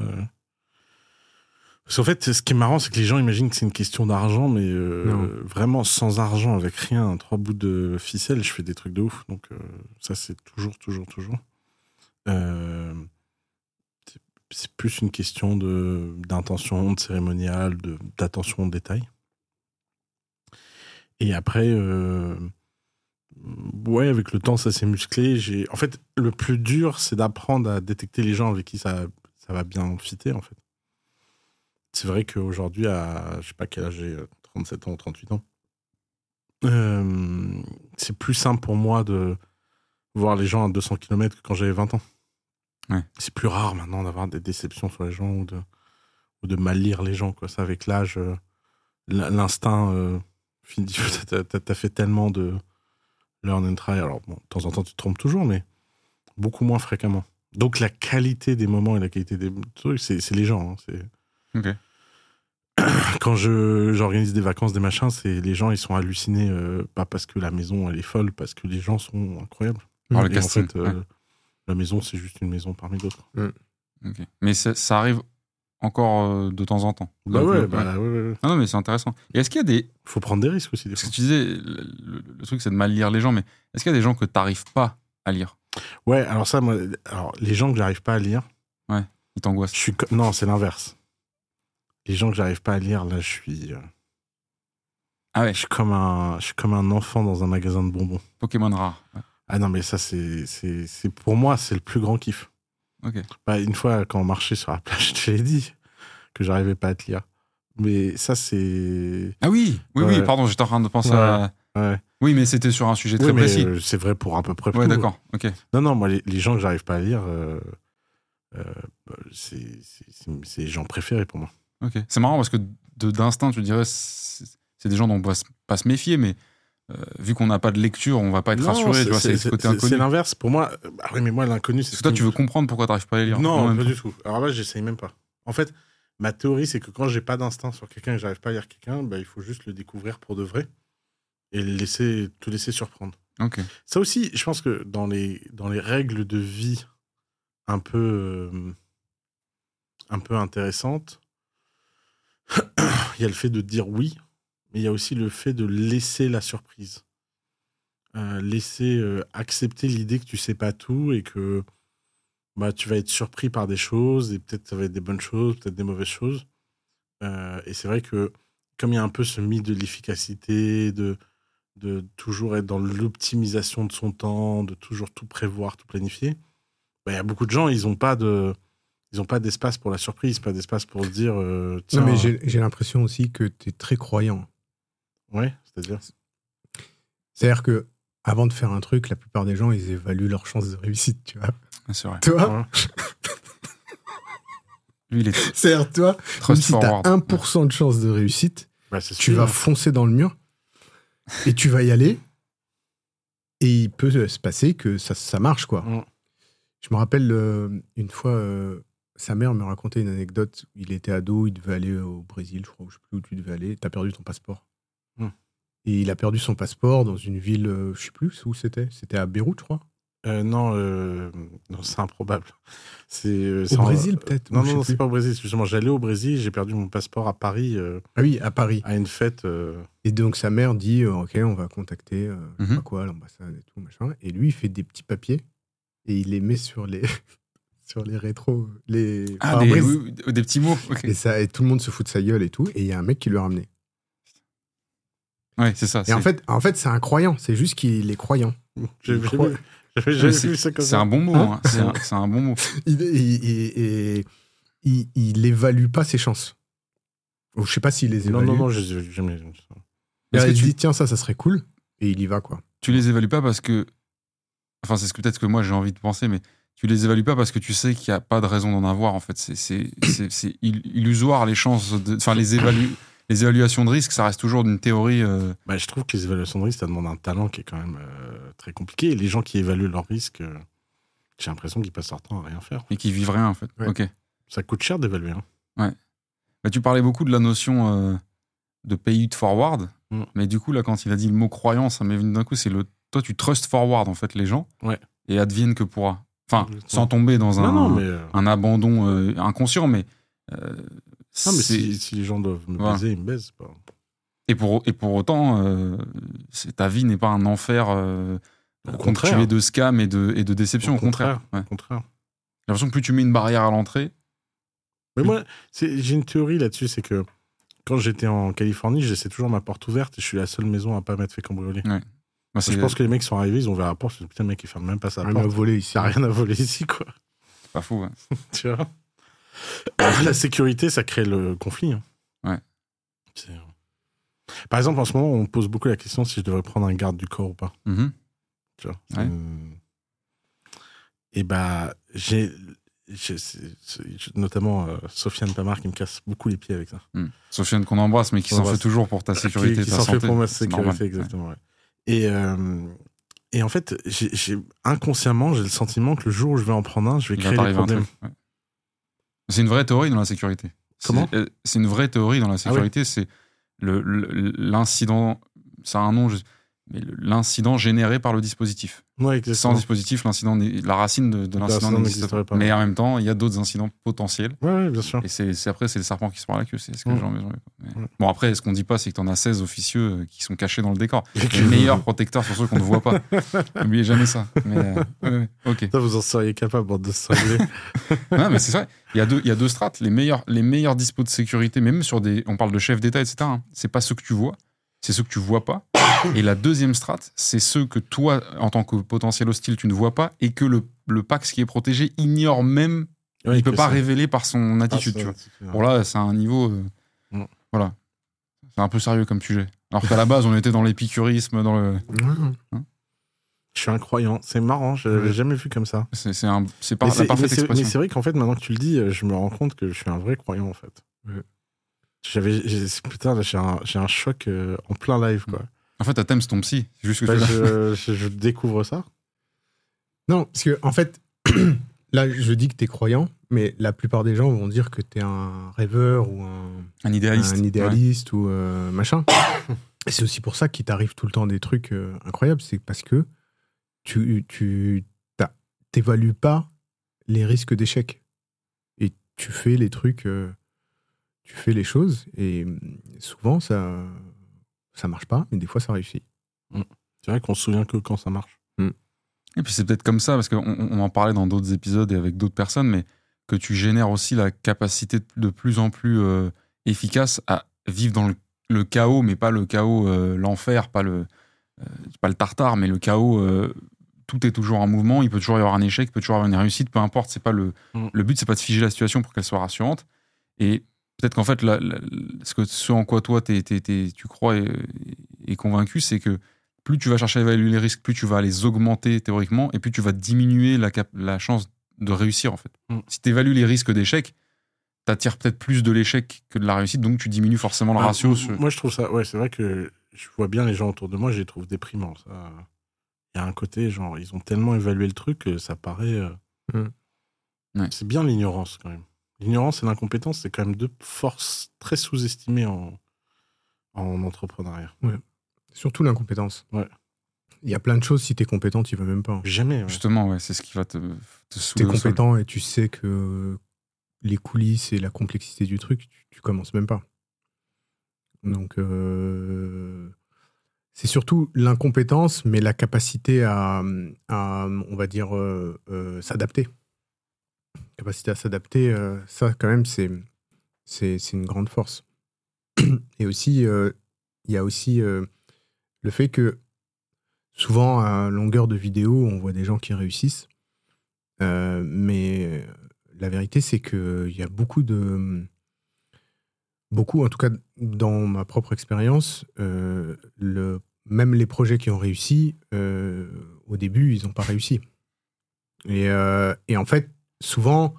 Parce qu'en fait, ce qui est marrant, c'est que les gens imaginent que c'est une question d'argent, mais euh, vraiment sans argent, avec rien, trois bouts de ficelle, je fais des trucs de ouf. Donc, euh, ça, c'est toujours, toujours, toujours. Euh, c'est- plus une question de- d'intention, de cérémonial, de- d'attention aux détails. Et après, euh, ouais, avec le temps, ça s'est musclé. J'ai, en fait, le plus dur, c'est d'apprendre à détecter les gens avec qui ça, ça va bien fitter, en fait. C'est vrai qu'aujourd'hui, à, je sais pas quel âge j'ai, euh, 37 ans, 38 ans, euh, c'est plus simple pour moi de voir les gens à 200 km que quand j'avais 20 ans. Ouais. C'est plus rare maintenant d'avoir des déceptions sur les gens ou de, ou de mal lire les gens, quoi. Ça, avec l'âge, euh, l'instinct, euh, (laughs) t'as fait tellement de learn and try. Alors, bon, de temps en temps, tu te trompes toujours, mais beaucoup moins fréquemment. Donc, la qualité des moments et la qualité des trucs, c'est c'est les gens. hein, c'est Ok. (coughs) quand je j'organise des vacances, des machins, c'est les gens ils sont hallucinés euh, pas parce que la maison elle est folle, parce que les gens sont incroyables. Par le Et en fait, euh, la maison c'est juste une maison parmi d'autres. Ok. Mais ça, ça arrive encore euh, de temps en temps. Bah Donc, ouais, euh, bah ouais, ouais, ouais. Ah non, mais c'est intéressant. Et est-ce qu'il y a des. Faut prendre des risques aussi des Parce fois. que tu disais, le, le- le truc, c'est de mal lire les gens, mais est-ce qu'il y a des gens que t'arrives pas à lire? Ouais, alors ça, moi, alors les gens que j'arrive pas à lire, Ils t'angoissent je suis non, c'est l'inverse. Les gens que j'arrive pas à lire, là, je suis, euh, Ah ouais, je suis comme un, je suis comme un enfant dans un magasin de bonbons. Pokémon rare. Ouais. Ah non, mais ça, c'est, c'est, c'est pour moi, c'est le plus grand kiff. Bah, une fois, quand on marchait sur la plage, je te l'ai dit que j'arrivais pas à te lire. Mais ça, c'est. Ah oui, oui, Ouais. oui, pardon, j'étais en train de penser Ouais. à. Ouais. Oui, mais c'était sur un sujet très Oui, précis. euh, c'est vrai pour à peu près ouais, d'accord, ok. Non, non, moi, les, les gens que j'arrive pas à lire, euh, euh, bah, c'est, les gens préférés pour moi. ok. C'est marrant parce que d'instinct, tu dirais, c'est des gens dont on doit se- pas se méfier, mais vu qu'on n'a pas de lecture, on va pas être Non, rassuré, tu c'est ce côté inconnu. C'est l'inverse. Pour moi, euh, bah oui, mais moi, l'inconnu, c'est Parce ce que toi, tu veux comprendre pourquoi t'arrives pas à les lire. Non, pas du tout. Alors là, j'essaye même pas. En fait, ma théorie, c'est que quand j'ai pas d'instinct sur quelqu'un et que j'arrive pas à lire quelqu'un, bah, il faut juste le découvrir pour de vrai et le laisser, te laisser surprendre. Ok. Ça aussi, je pense que dans les, dans les règles de vie un peu, euh, un peu intéressantes, (clears throat) il y a le fait de dire oui, mais il y a aussi le fait de laisser la surprise. Euh, laisser euh, accepter l'idée que tu sais pas tout et que bah, tu vas être surpris par des choses et peut-être ça va être des bonnes choses, peut-être des mauvaises choses. Euh, et c'est vrai que comme il y a un peu ce mythe de l'efficacité, de, de toujours être dans l'optimisation de son temps, de toujours tout prévoir, tout planifier, bah, il y a beaucoup de gens, ils n'ont pas de... Ils n'ont pas d'espace pour la surprise, pas d'espace pour se dire. tiens, Non, mais j'ai l'impression aussi que tu es très croyant. Ouais, c'est-à-dire. C'est-à-dire que avant de faire un truc, la plupart des gens, ils évaluent leurs chances de réussite, tu vois. Ah, C'est vrai. Toi, Ouais. Lui, il est c'est-à-dire toi, même si tu as forward. 1% de chance de réussite, Bah, tu vas foncer dans le mur et tu vas y aller et il peut se passer que ça, ça marche, quoi. Mm. Je me rappelle euh, une fois, euh, sa mère me racontait une anecdote. Il était ado, il devait aller au Brésil, je crois, je sais plus où tu devais aller. T'as perdu ton passeport. Et il a perdu son passeport dans une ville, euh, je sais plus où c'était. C'était à Beyrouth, je crois. Euh, non, euh, non c'est improbable. (laughs) C'est, euh, Au Brésil, peut-être Non, non, non, c'est pas au Brésil. Justement, j'allais au Brésil, j'ai perdu mon passeport à Paris euh, Ah oui, à Paris. à une fête. euh, Et donc sa mère dit euh, Ok, on va contacter euh, je sais Mhm. pas quoi, l'ambassade et tout, machin. Et lui, il fait des petits papiers et il les met sur les, (laughs) sur les rétros, les Ah, des, oui, oui, des petits mots. Et, ça, et tout le monde se fout de sa gueule et tout. Et il y a un mec qui lui a ramené. Ouais, c'est ça. Et en c'est- fait, en fait c'est un croyant. C'est juste qu'il est croyant. C'est- vu ça comme c'est ça. un bon mot. Hein hein. C'est un, c'est un bon mot. Il, il, il- et- il, il évalue pas ses chances. Ou je sais pas s'il les évalue. Non, non, non, j'ai jamais Est-ce il que se tu- dit Tiens, ça, ça serait cool. Et il y va, quoi. Tu les évalues pas parce que. Enfin, c'est ce que peut-être que moi j'ai envie de penser, mais tu les évalues pas parce que tu sais qu'il n'y a pas de raison d'en avoir. En fait, c'est c'est- c'est- c'est ill- illusoire les chances. de- Enfin, les, évalu- les évaluations de risque, ça reste toujours d'une théorie. euh, Bah, je trouve que les évaluations de risque, ça demande un talent qui est quand même euh, très compliqué. Et les gens qui évaluent leurs risques, euh, j'ai l'impression qu'ils passent leur temps à rien faire. et qui vivent rien, en fait. Ouais. Ok. Ça coûte cher d'évaluer. hein. Bah, tu parlais beaucoup de la notion euh, de pay it forward, Mm. mais du coup, là, quand il a dit le mot croyance, ça m'est venu d'un coup, c'est le. Toi, tu trust forward, en fait, les gens, Ouais. et advienne que pourra. Enfin, Exactement. sans tomber dans un, Non, non, mais. un abandon euh, inconscient, mais. euh, non, mais si, si les gens doivent me Voilà. baiser, ils me baisent. Pas... Et pour, et pour autant, euh, ta vie n'est pas un enfer euh, Au contraire. de scam et de, et de déception. Au, Au contraire. contraire. Ouais. Au contraire. J'ai l'impression que plus tu mets une barrière à l'entrée, Mais moi, j'ai une théorie là-dessus, c'est que quand j'étais en Californie, je laissais toujours ma porte ouverte et je suis la seule maison à pas m'être fait cambrioler. bah, Je pense que les mecs sont arrivés, ils ont ouvert la porte, putain, le mec, il ferme même pas sa Rien à porte. voler ici. Il n'y a rien à voler ici, quoi. c'est pas fou. ouais. (laughs) Tu vois? (coughs) La sécurité, ça crée le conflit. hein. Ouais. Euh, Par exemple, en ce moment, on me pose beaucoup la question si je devrais prendre un garde du corps ou pas. Mhm. Tu vois Ouais. Et bah, j'ai. Notamment euh, Sofiane Pamar qui me casse beaucoup les pieds avec ça. Mm. Sofiane qu'on embrasse, mais qui s'en fait toujours pour ta sécurité, qui, qui s'en fait pour ma sécurité, exactement. ouais. Et, euh, et en fait, j'ai inconsciemment, j'ai le sentiment que le jour où je vais en prendre un, je vais Il créer des problèmes. ouais. C'est une vraie théorie dans la sécurité. Comment C'est euh, une vraie théorie dans la sécurité. C'est le- le- l'incident. Ça a un nom, je- le- l'incident généré par le dispositif. Ouais, Sans dispositif, l'incident, la racine de, de l'incident n'existe n'existerait pas. pas. Mais en même temps, il y a d'autres incidents potentiels. Ouais, ouais, bien sûr. Et c'est après, c'est le serpent qui se prend la queue. C'est ce que Mm. j'en j'en- mais- Mm. Bon, après, ce qu'on dit pas, c'est que tu en as 16 officieux euh, qui sont cachés dans le décor. Les meilleurs protecteurs sont ceux qu'on ne voit pas. (laughs) N'oubliez jamais ça. Mais, euh, ok. Ça, vous en seriez capable bande de cinglés. (laughs) Non, mais c'est vrai. Il y a deux, il y a deux strates. Les meilleurs, les meilleurs dispos de sécurité, même sur des, on parle de chefs d'État, etc. hein, c'est pas ceux que tu vois, c'est ceux que tu vois pas. (coughs) Et la deuxième strate, c'est ceux que toi, en tant que potentiel hostile, tu ne vois pas et que le, le Pax qui est protégé ignore même. Ouais, il peut pas révéler par son attitude. tu vois. Bon là, c'est un niveau, euh, Mm. voilà, c'est un peu sérieux comme sujet. Alors qu'à la base, on était dans l'épicurisme, dans le, Ouais. Je suis un croyant. C'est marrant, je l'avais jamais vu comme ça. c'est un, c'est par la parfaite c'est mais expression. c'est vrai qu'en fait, maintenant que tu le dis, euh, je me rends compte que je suis un vrai croyant, en fait. Ouais. J'avais, putain, j'ai un, un choc euh, en plein live, quoi. En fait, Athème, c'est ton psy. C'est juste que Bah, tu- je, je- je découvre ça. Non, parce que en fait, (clears throat) là, je dis que t'es croyant, mais la plupart des gens vont dire que t'es un rêveur ou un, un idéaliste. un Ouais. idéaliste ou euh, machin. (coughs) Et c'est aussi pour ça qu'il t'arrive tout le temps des trucs euh, incroyables, c'est parce que tu tu t'évalues pas les risques d'échec et tu fais les trucs, euh, tu fais les choses et mm, souvent ça ça marche pas, mais des fois ça réussit. C'est vrai qu'on se souvient que quand ça marche. Et puis c'est peut-être comme ça, parce qu'on on en parlait dans d'autres épisodes et avec d'autres personnes, mais que tu génères aussi la capacité de plus en plus euh, efficace à vivre dans le, le chaos, mais pas le chaos, euh, l'enfer, pas le, euh, pas le tartare, mais le chaos. euh, tout est toujours en mouvement, il peut toujours y avoir un échec, il peut toujours y avoir une réussite, peu importe. C'est pas le, Mm. le but, c'est pas de figer la situation pour qu'elle soit rassurante. Et peut-être qu'en fait, la- la- ce, que, ce en quoi toi tu crois et, et convaincu, c'est que plus tu vas chercher à évaluer les risques, plus tu vas les augmenter théoriquement, et plus tu vas diminuer la, cap- la chance de réussir en fait. Mm. Si tu évalues les risques d'échec, t'attires peut-être plus de l'échec que de la réussite, donc tu diminues forcément le Ah, ratio. sur- Moi, je trouve ça. Ouais, c'est vrai que je vois bien les gens autour de moi, je les trouve déprimants. Ça. Il y a un côté, genre, ils ont tellement évalué le truc que ça paraît. euh, Mm. Ouais. C'est bien l'ignorance, quand même. L'ignorance et l'incompétence, c'est quand même deux forces très sous-estimées en, en entrepreneuriat. Surtout l'incompétence. Ouais. Il y a plein de choses, si tu es compétent, tu vas même pas. Jamais. ouais. Justement, ouais, c'est ce qui va te, te Tu es compétent et tu sais que les coulisses et la complexité du truc, tu, tu commences même pas. Donc, euh, c'est surtout l'incompétence, mais la capacité à, à, on va dire, euh, euh, s'adapter. Capacité à s'adapter, euh, ça, quand même, c'est, c'est, une grande force. (clears throat) Et aussi, euh, il y a aussi euh, le fait que souvent, à longueur de vidéo, on voit des gens qui réussissent. Mais la vérité, c'est qu'il y a beaucoup de. Beaucoup, en tout cas dans ma propre expérience, le, même les projets qui ont réussi, au début, ils n'ont pas réussi. Et, et en fait, souvent,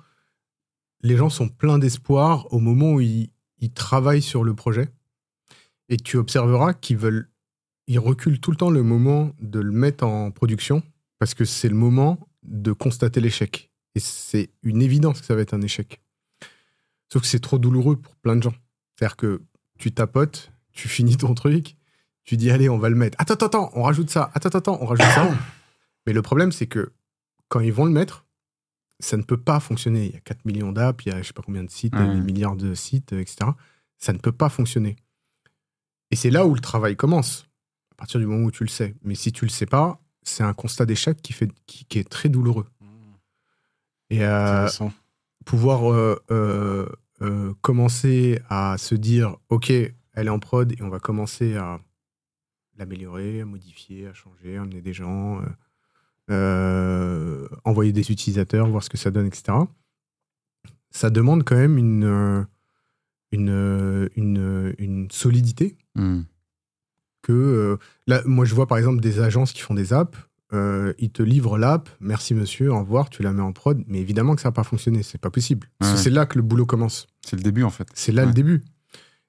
les gens sont pleins d'espoir au moment où ils, ils travaillent sur le projet. Et tu observeras qu'ils veulent. Ils reculent tout le temps le moment de le mettre en production parce que c'est le moment de constater l'échec. Et c'est une évidence que ça va être un échec. Sauf que c'est trop douloureux pour plein de gens. C'est-à-dire que tu tapotes, tu finis ton truc, tu dis allez, on va le mettre. Attends, attends, attends, on rajoute ça. Attends, attends, attends, on rajoute ça. (coughs) Mais le problème, c'est que quand ils vont le mettre, ça ne peut pas fonctionner. Il y a 4 millions d'apps, il y a je sais pas combien de sites, des milliards de sites, etc. Ça ne peut pas fonctionner. Et c'est là où le travail commence, à partir du moment où tu le sais. Mais si tu le sais pas, c'est un constat d'échec qui, fait, qui, qui est très douloureux. Et euh, pouvoir euh, euh, commencer à se dire, OK, elle est en prod et on va commencer à l'améliorer, à modifier, à changer, à amener des gens, euh, envoyer des utilisateurs, voir ce que ça donne, etc. Ça demande quand même une, euh, une, euh, une, une solidité Hmm. que euh, là, moi je vois par exemple des agences qui font des apps, euh, ils te livrent l'app, merci monsieur, au revoir, tu la mets en prod, mais évidemment que ça va pas fonctionner, c'est pas possible. Ouais. C'est là que le boulot commence. C'est le début, en fait. C'est là Ouais. le début.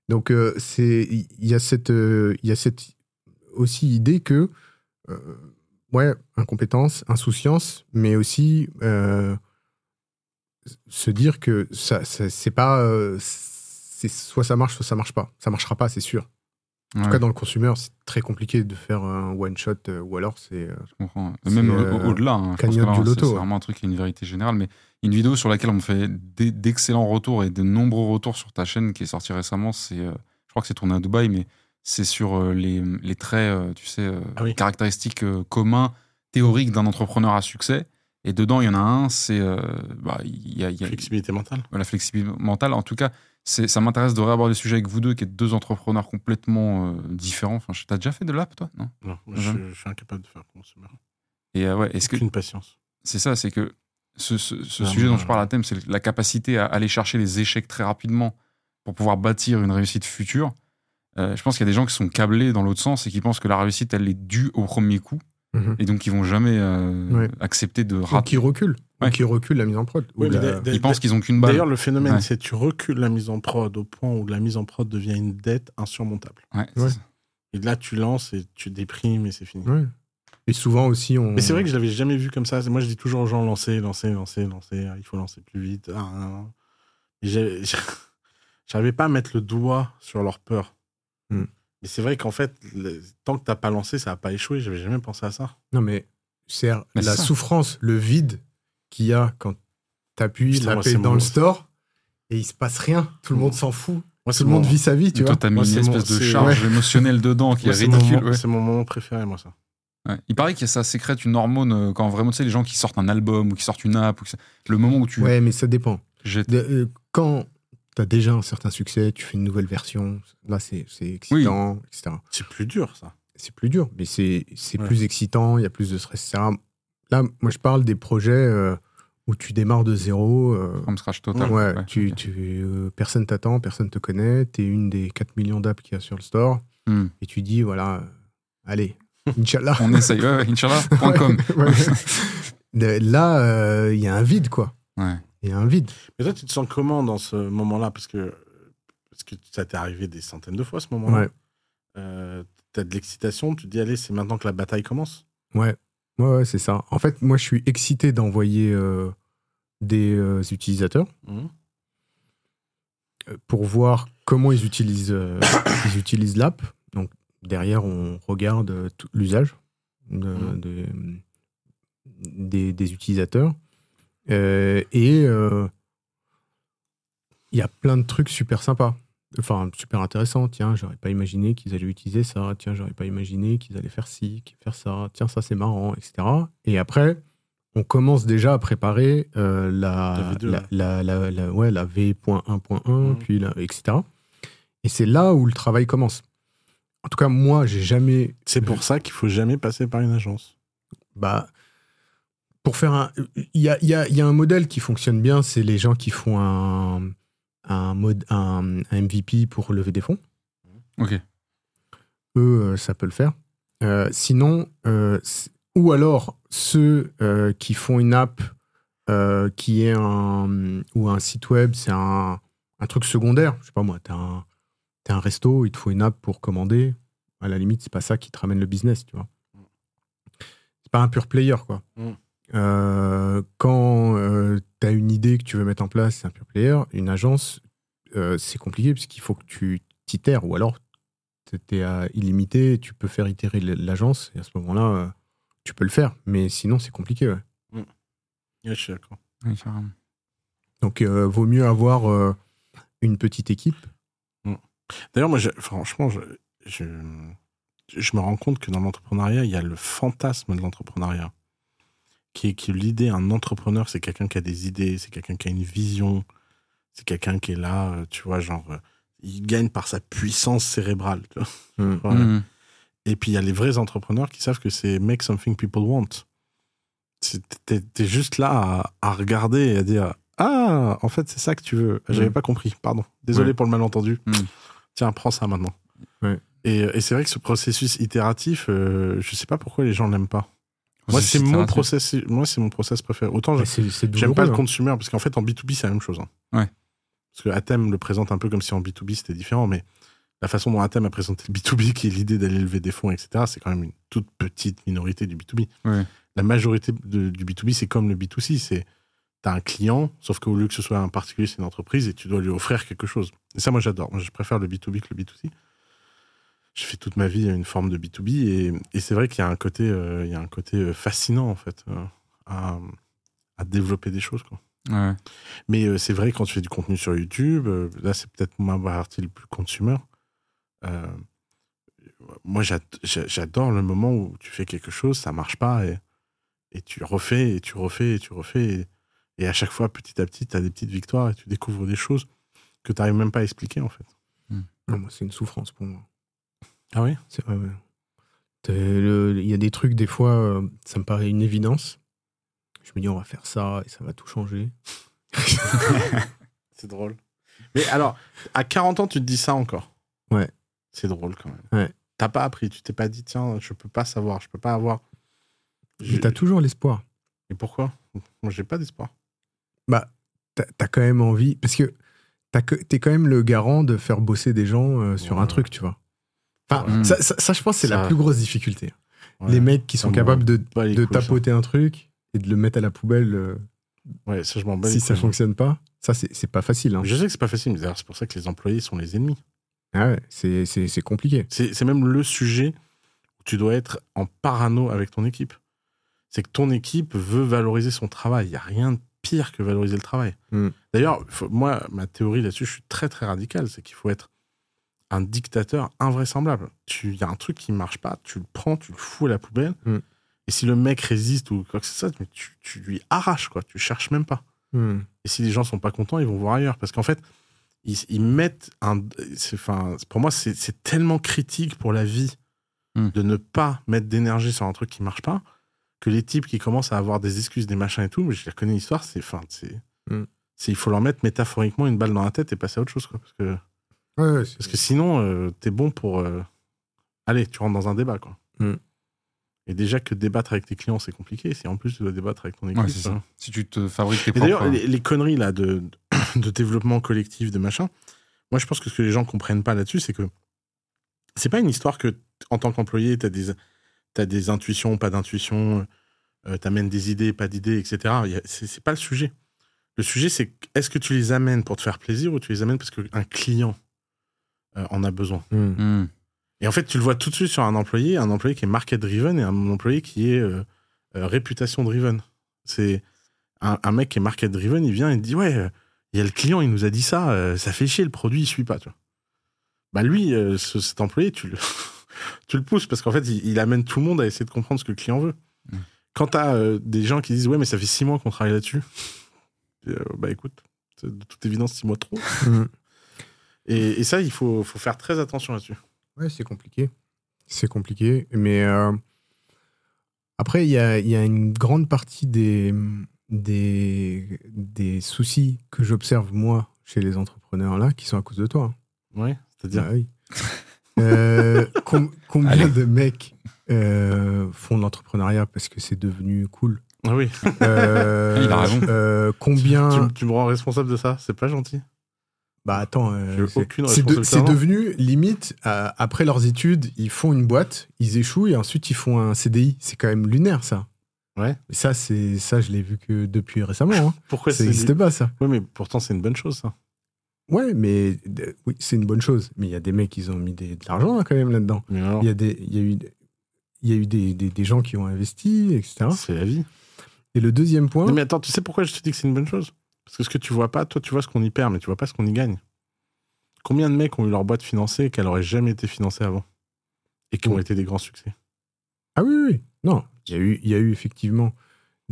Donc euh, c'est il y a cette il y a cette aussi idée que ouais incompétence, insouciance, mais aussi euh, se dire que ça, ça- c'est pas euh, c'est soit ça marche soit ça marche pas. Ça marchera pas, c'est sûr. En tout cas dans le consumer, c'est très compliqué de faire un one shot euh, ou alors c'est je comprends. Même au- au-delà. hein, c'est- vraiment un truc qui est une vérité générale. Mais une vidéo sur laquelle on fait d'e- d'excellents retours et de nombreux retours sur ta chaîne qui est sortie récemment, c'est. je crois que c'est tourné à Dubaï, mais c'est sur euh, les, les traits, euh, tu sais, euh, Ah oui. caractéristiques communs, théoriques d'un entrepreneur à succès. Et dedans, il y en a un, c'est. euh, bah, il y a, il y a- Flexibilité mentale. la flexibilité mentale. En tout cas, ça m'intéresse de réaborder le sujet avec vous deux, qui êtes deux entrepreneurs complètement euh, différents. Enfin, t'as déjà fait de l'app, toi? Non? Non, moi, Jamais? je, je suis incapable de faire consumer. Et euh, ouais, est-ce que patience. c'est ça, c'est que ce, ce- ce Non, sujet dont je parle à thème, c'est la capacité à aller chercher les échecs très rapidement pour pouvoir bâtir une réussite future. Euh, je pense qu'il y a des gens qui sont câblés dans l'autre sens et qui pensent que la réussite, elle est due au premier coup Mhm. et donc qui vont jamais euh, Ouais. accepter de ou rater. qui recule, ou Ouais. qui recule la mise en prod. Oui, la- Ils pensent qu'ils ont qu'une balle. D'ailleurs, le phénomène, Ouais. c'est tu recules la mise en prod au point où la mise en prod devient une dette insurmontable. Et là, tu lances et tu déprimes et c'est fini. Ouais. Et souvent aussi on. Mais c'est vrai que je l'avais jamais vu comme ça. Moi, je dis toujours aux gens lancer, lancer, lancer, lancer. Ah, Il faut lancer plus vite. Ah, ah, ah. (laughs) J'arrivais pas à mettre le doigt sur leur peur. Hmm. Mais c'est vrai qu'en fait, le- tant que t'as pas lancé, ça a pas échoué. J'avais jamais pensé à ça. Non, mais c'est la ça. souffrance, le vide qu'il y a quand t'appuies la paix dans le store et il se passe rien. Tout le monde s'en fout. Moi, Tout le monde vit sa vie, tu Et toi, vois. t'as mis Moi, une mon- espèce de charge émotionnelle dedans qui Moi, est c'est mon ridicule. ouais. C'est mon moment préféré, moi, ça. Ouais. Il paraît que ça sécrète une hormone euh, quand vraiment, tu sais, les gens qui sortent un album ou qui sortent une app, ou que le moment où tu Ouais, mais ça dépend. De- euh, quand t'as déjà un certain succès, tu fais une nouvelle version, là c'est excitant, etc. C'est plus dur, ça. C'est plus dur, mais c'est Ouais. plus excitant, il y a plus de stress, etc. Là, moi je parle des projets euh, où tu démarres de zéro. euh, From scratch total. Ouais, Ouais, tu, ok. tu, euh, personne t'attend, personne te connaît, t'es une des 4 millions d'apps qu'il y a sur le store, Hmm. et tu dis, voilà, euh, allez, (laughs) Inch'Allah. On essaye. Ouais, Inch'Allah.com. (laughs) (laughs) Là, il y a un vide, quoi. Ouais. Il y a un vide. Mais toi, tu te sens comment dans ce moment-là? Parce que, parce que ça t'est arrivé des centaines de fois, ce moment-là. Ouais. Euh, T'as de l'excitation, tu te dis, allez, c'est maintenant que la bataille commence? Ouais, ouais, ouais, c'est ça. En fait, moi, je suis excité d'envoyer euh, des euh, utilisateurs euh, pour voir comment ils utilisent, (coughs) ils utilisent l'app. Donc, derrière, on regarde l'usage. de- de- des, des utilisateurs. Euh, et euh, il y a plein de trucs super sympas. Enfin, super intéressants. Tiens, j'aurais pas imaginé qu'ils allaient utiliser ça. Tiens, j'aurais pas imaginé qu'ils allaient faire ci, faire ça. Tiens, ça c'est marrant, etc. Et après, on commence déjà à préparer euh, la, La V2, la, la, la- ouais, la V.1.1, Mhm. puis la, etc. Et c'est là où le travail commence. En tout cas, moi, j'ai jamais C'est pour ça qu'il faut jamais passer par une agence. bah, pour faire un. Il y a, il y a- il y a un modèle qui fonctionne bien, c'est les gens qui font un, un, mode, un, un MVP pour lever des fonds. Ok. Eux, euh, ça peut le faire. Euh, sinon, euh, ou alors ceux euh, qui font une app qui est un. ou un site web, c'est un, un truc secondaire. Je sais pas moi, t'as un, un resto, il te faut une app pour commander. À la limite, c'est pas ça qui te ramène le business, tu vois. C'est pas un pur player, quoi. Mm. Euh, quand tu as une idée que tu veux mettre en place, c'est un pure player. Une agence, euh, c'est compliqué parce qu'il faut que tu t'itères ou alors tu es à illimité, tu peux faire itérer l'agence et à ce moment-là, euh, tu peux le faire. Mais sinon, c'est compliqué. ouais. Ouais, je suis d'accord. Oui. Donc, euh, vaut mieux avoir euh, une petite équipe. D'ailleurs, moi, je- franchement, je, je, je me rends compte que dans l'entrepreneuriat, il y a le fantasme de l'entrepreneuriat. Qui est que l'idée, un entrepreneur, c'est quelqu'un qui a des idées, c'est quelqu'un qui a une vision, c'est quelqu'un qui est là, euh, tu vois, genre, euh, il gagne par sa puissance cérébrale. tu vois. (laughs) Mm. Voilà. Mhm. Et puis, il y a les vrais entrepreneurs qui savent que c'est make something people want. T'es juste là à, à regarder et à dire Ah, en fait, c'est ça que tu veux. J'avais Mm. pas compris, pardon. Désolé Ouais. pour le malentendu. Tiens, prends ça maintenant. Ouais. Et, et c'est vrai que ce processus itératif, euh, je sais pas pourquoi les gens l'aiment pas. Moi, c'est mon process, moi, c'est mon process préféré. Autant j'aime pas le hein. consumer, parce qu'en fait, en B2B, c'est la même chose. hein. Ouais. Parce que Atem le présente un peu comme si en B2B, c'était différent, mais la façon dont Atem a présenté le B2B, qui est l'idée d'aller lever des fonds, etc., c'est quand même une toute petite minorité du B2B. Ouais. La majorité de- du B2B, c'est comme le B2C. C'est T'as un client, sauf qu'au lieu que ce soit un particulier, c'est une entreprise et tu dois lui offrir quelque chose. Et ça, moi, j'adore. Moi, je préfère le B2B que le B2C. J'ai fait toute ma vie une forme de B2B et, et c'est vrai qu'il y a un côté, euh, il y a un côté euh, fascinant, en fait, euh, à, à développer des choses, quoi. Ouais. Mais euh, c'est vrai, quand tu fais du contenu sur YouTube, euh, là, c'est peut-être ma partie le plus consumer. Euh, moi, j'ad- j'a- j'adore le moment où tu fais quelque chose, ça marche pas, et, et tu refais, et tu refais, et tu refais. Et, et à chaque fois, petit à petit, tu as des petites victoires et tu découvres des choses que tu n'arrives même pas à expliquer, en fait. Non, moi, c'est une souffrance pour moi. Ah oui? C'est vrai, ouais. T'es le- Il y a des trucs, des fois, euh, ça me paraît une évidence. Je me dis, on va faire ça et ça va tout changer. (laughs) C'est drôle. Mais alors, à 40 ans, tu te dis ça encore? Ouais. C'est drôle quand même. Ouais. T'as pas appris, tu t'es pas dit, tiens, je peux pas savoir, je peux pas avoir. Je- Mais t'as toujours l'espoir. Et pourquoi? Moi, j'ai pas d'espoir. Bah, t'as as quand même envie. Parce que t'as que- t'es quand même le garant de faire bosser des gens euh, sur un truc, tu vois. Enfin, Ouais. ça, ça- ça, je pense, c'est la plus grosse difficulté. Ouais. Les mecs qui sont capables de, ça. tapoter un truc et de le mettre à la poubelle euh, Ouais, ça, je m'en si ça fonctionne pas. Ça, c'est pas facile. hein. Je sais que c'est pas facile, mais d'ailleurs, c'est pour ça que les employés sont les ennemis. Ah ouais, c'est- compliqué. C'est même le sujet où tu dois être en parano avec ton équipe. C'est que ton équipe veut valoriser son travail. Il n'y a rien de pire que valoriser le travail. Mm. D'ailleurs, moi, ma théorie là-dessus, je suis très très radical. C'est qu'il faut être un dictateur invraisemblable. Il y a un truc qui marche pas, tu le prends, tu le fous à la poubelle. Mm. Et si le mec résiste ou quoi que ce soit, mais tu, tu lui arraches, quoi. Tu cherches même pas. Hmm. Et si les gens sont pas contents, ils vont voir ailleurs. Parce qu'en fait, ils, ils mettent un. Enfin, pour moi, c'est tellement critique pour la vie Hmm. de ne pas mettre d'énergie sur un truc qui marche pas que les types qui commencent à avoir des excuses, des machins et tout, mais je les connais l'histoire, c'est. Enfin, c'est. C'est- Il faut leur mettre métaphoriquement une balle dans la tête et passer à autre chose. Quoi. Parce, que, Ouais, ouais, c'est- parce que sinon, euh, t'es bon pour. euh, Allez, tu rentres dans un débat. Quoi. Hmm. Et déjà que débattre avec tes clients, c'est compliqué. Si en plus tu dois débattre avec ton équipe. Ouais, c'est euh, ça. Si tu te fabriques tes et d'ailleurs, les, les conneries là de, (coughs) de développement collectif, de machin, moi je pense que ce que les gens comprennent pas là-dessus, c'est que c'est pas une histoire que en tant qu'employé, tu as des, t'as des intuitions, pas d'intuitions, euh, tu amènes des idées, pas d'idées, etc. Il y a- C'est c'est pas le sujet. Le sujet, c'est que est-ce que tu les amènes pour te faire plaisir ou tu les amènes parce qu'un client euh, en a besoin Hmm. Hmm. Et en fait, tu le vois tout de suite sur un employé, un employé qui est market driven et un employé qui est euh, euh, réputation driven. C'est un, un mec qui est market driven, il vient et il dit ouais, il y a le client, il nous a dit ça, ça fait chier, le produit il suit pas. Tu vois. Bah lui, ce- cet employé, tu le, (laughs) tu le pousses parce qu'en fait, il, il amène tout le monde à essayer de comprendre ce que le client veut. Mm. Quand t'as des gens qui disent ouais, mais ça fait six mois qu'on travaille là-dessus, (laughs) bah écoute, c'est de toute évidence six mois trop. Et, et ça, il faut, faut faire très attention là-dessus. Ouais, c'est compliqué. C'est compliqué. Mais euh, après, il y a, il y a une grande partie des, des, des soucis que j'observe, moi, chez les entrepreneurs là, qui sont à cause de toi. Ouais, c'est-à-dire. Bah oui. (laughs) Euh, com- combien Allez. de mecs euh, font de l'entrepreneuriat parce que c'est devenu cool? Ah oui, Euh, (laughs) Il a raison. euh, combien tu, tu me rends responsable de ça, c'est pas gentil. Bah attends, euh, c'est- de- devenu limite, euh, après leurs études, ils font une boîte, ils échouent et ensuite ils font un CDI. C'est quand même lunaire ça. Ouais. Et ça, c'est ça, je l'ai vu que depuis récemment. Hein. (laughs) Pourquoi ça c'est. n'existait pas ça. Oui, mais pourtant, c'est une bonne chose, ça. Ouais, mais euh, oui, c'est une bonne chose. Mais il y a des mecs qui ont mis des- de l'argent hein, quand même là-dedans. Il y a des, il y a eu, il y a eu des, des- des gens qui ont investi, etc. c'est la vie. Et le deuxième point, Non, mais attends, tu sais pourquoi je te dis que c'est une bonne chose? Parce que ce que tu vois pas, toi, tu vois ce qu'on y perd, mais tu vois pas ce qu'on y gagne. Combien de mecs ont eu leur boîte financée et qu'elle aurait jamais été financée avant Et qui ont Ouais. été des grands succès? Ah oui, oui, oui. non, il y a eu, il y a eu effectivement.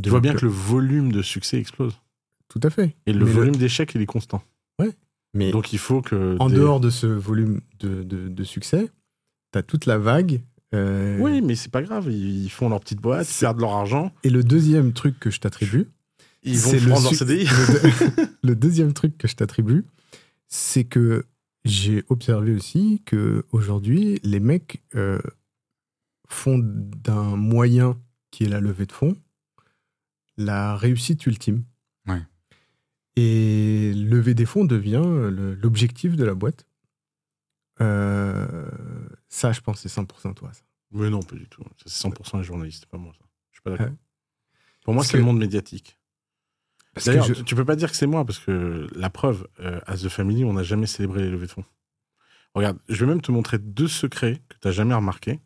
Tu vois bien que le volume de succès explose. tout à fait. Et le Mais volume d'échecs, il est constant. mais Donc il faut que. En des- dehors de ce volume de, de, de succès, tu as toute la vague. euh, Oui, mais c'est pas grave. Ils font leur petite boîte, ils perdent leur argent, Et le deuxième truc que je t'attribue, ils vont c'est le, prendre leur CDI. le deux- (laughs) (laughs) le deuxième truc que je t'attribue, c'est que j'ai observé aussi que aujourd'hui, les mecs euh, font d'un moyen qui est la levée de fonds la réussite ultime. Ouais. Et lever des fonds devient le- l'objectif de la boîte. Euh, ça, je pense, c'est 100% toi. Ça. Mais non, pas du tout. Ça, C'est 100% les journalistes, pas moi ça. Je suis pas d'accord. Ouais. Pour moi, Parce c'est le monde médiatique. D'ailleurs, je- tu, peux pas dire que c'est moi, parce que la preuve, euh, à The Family, on n'a jamais célébré les levées de fonds. Regarde, je vais même te montrer deux secrets que tu n'as jamais remarqué.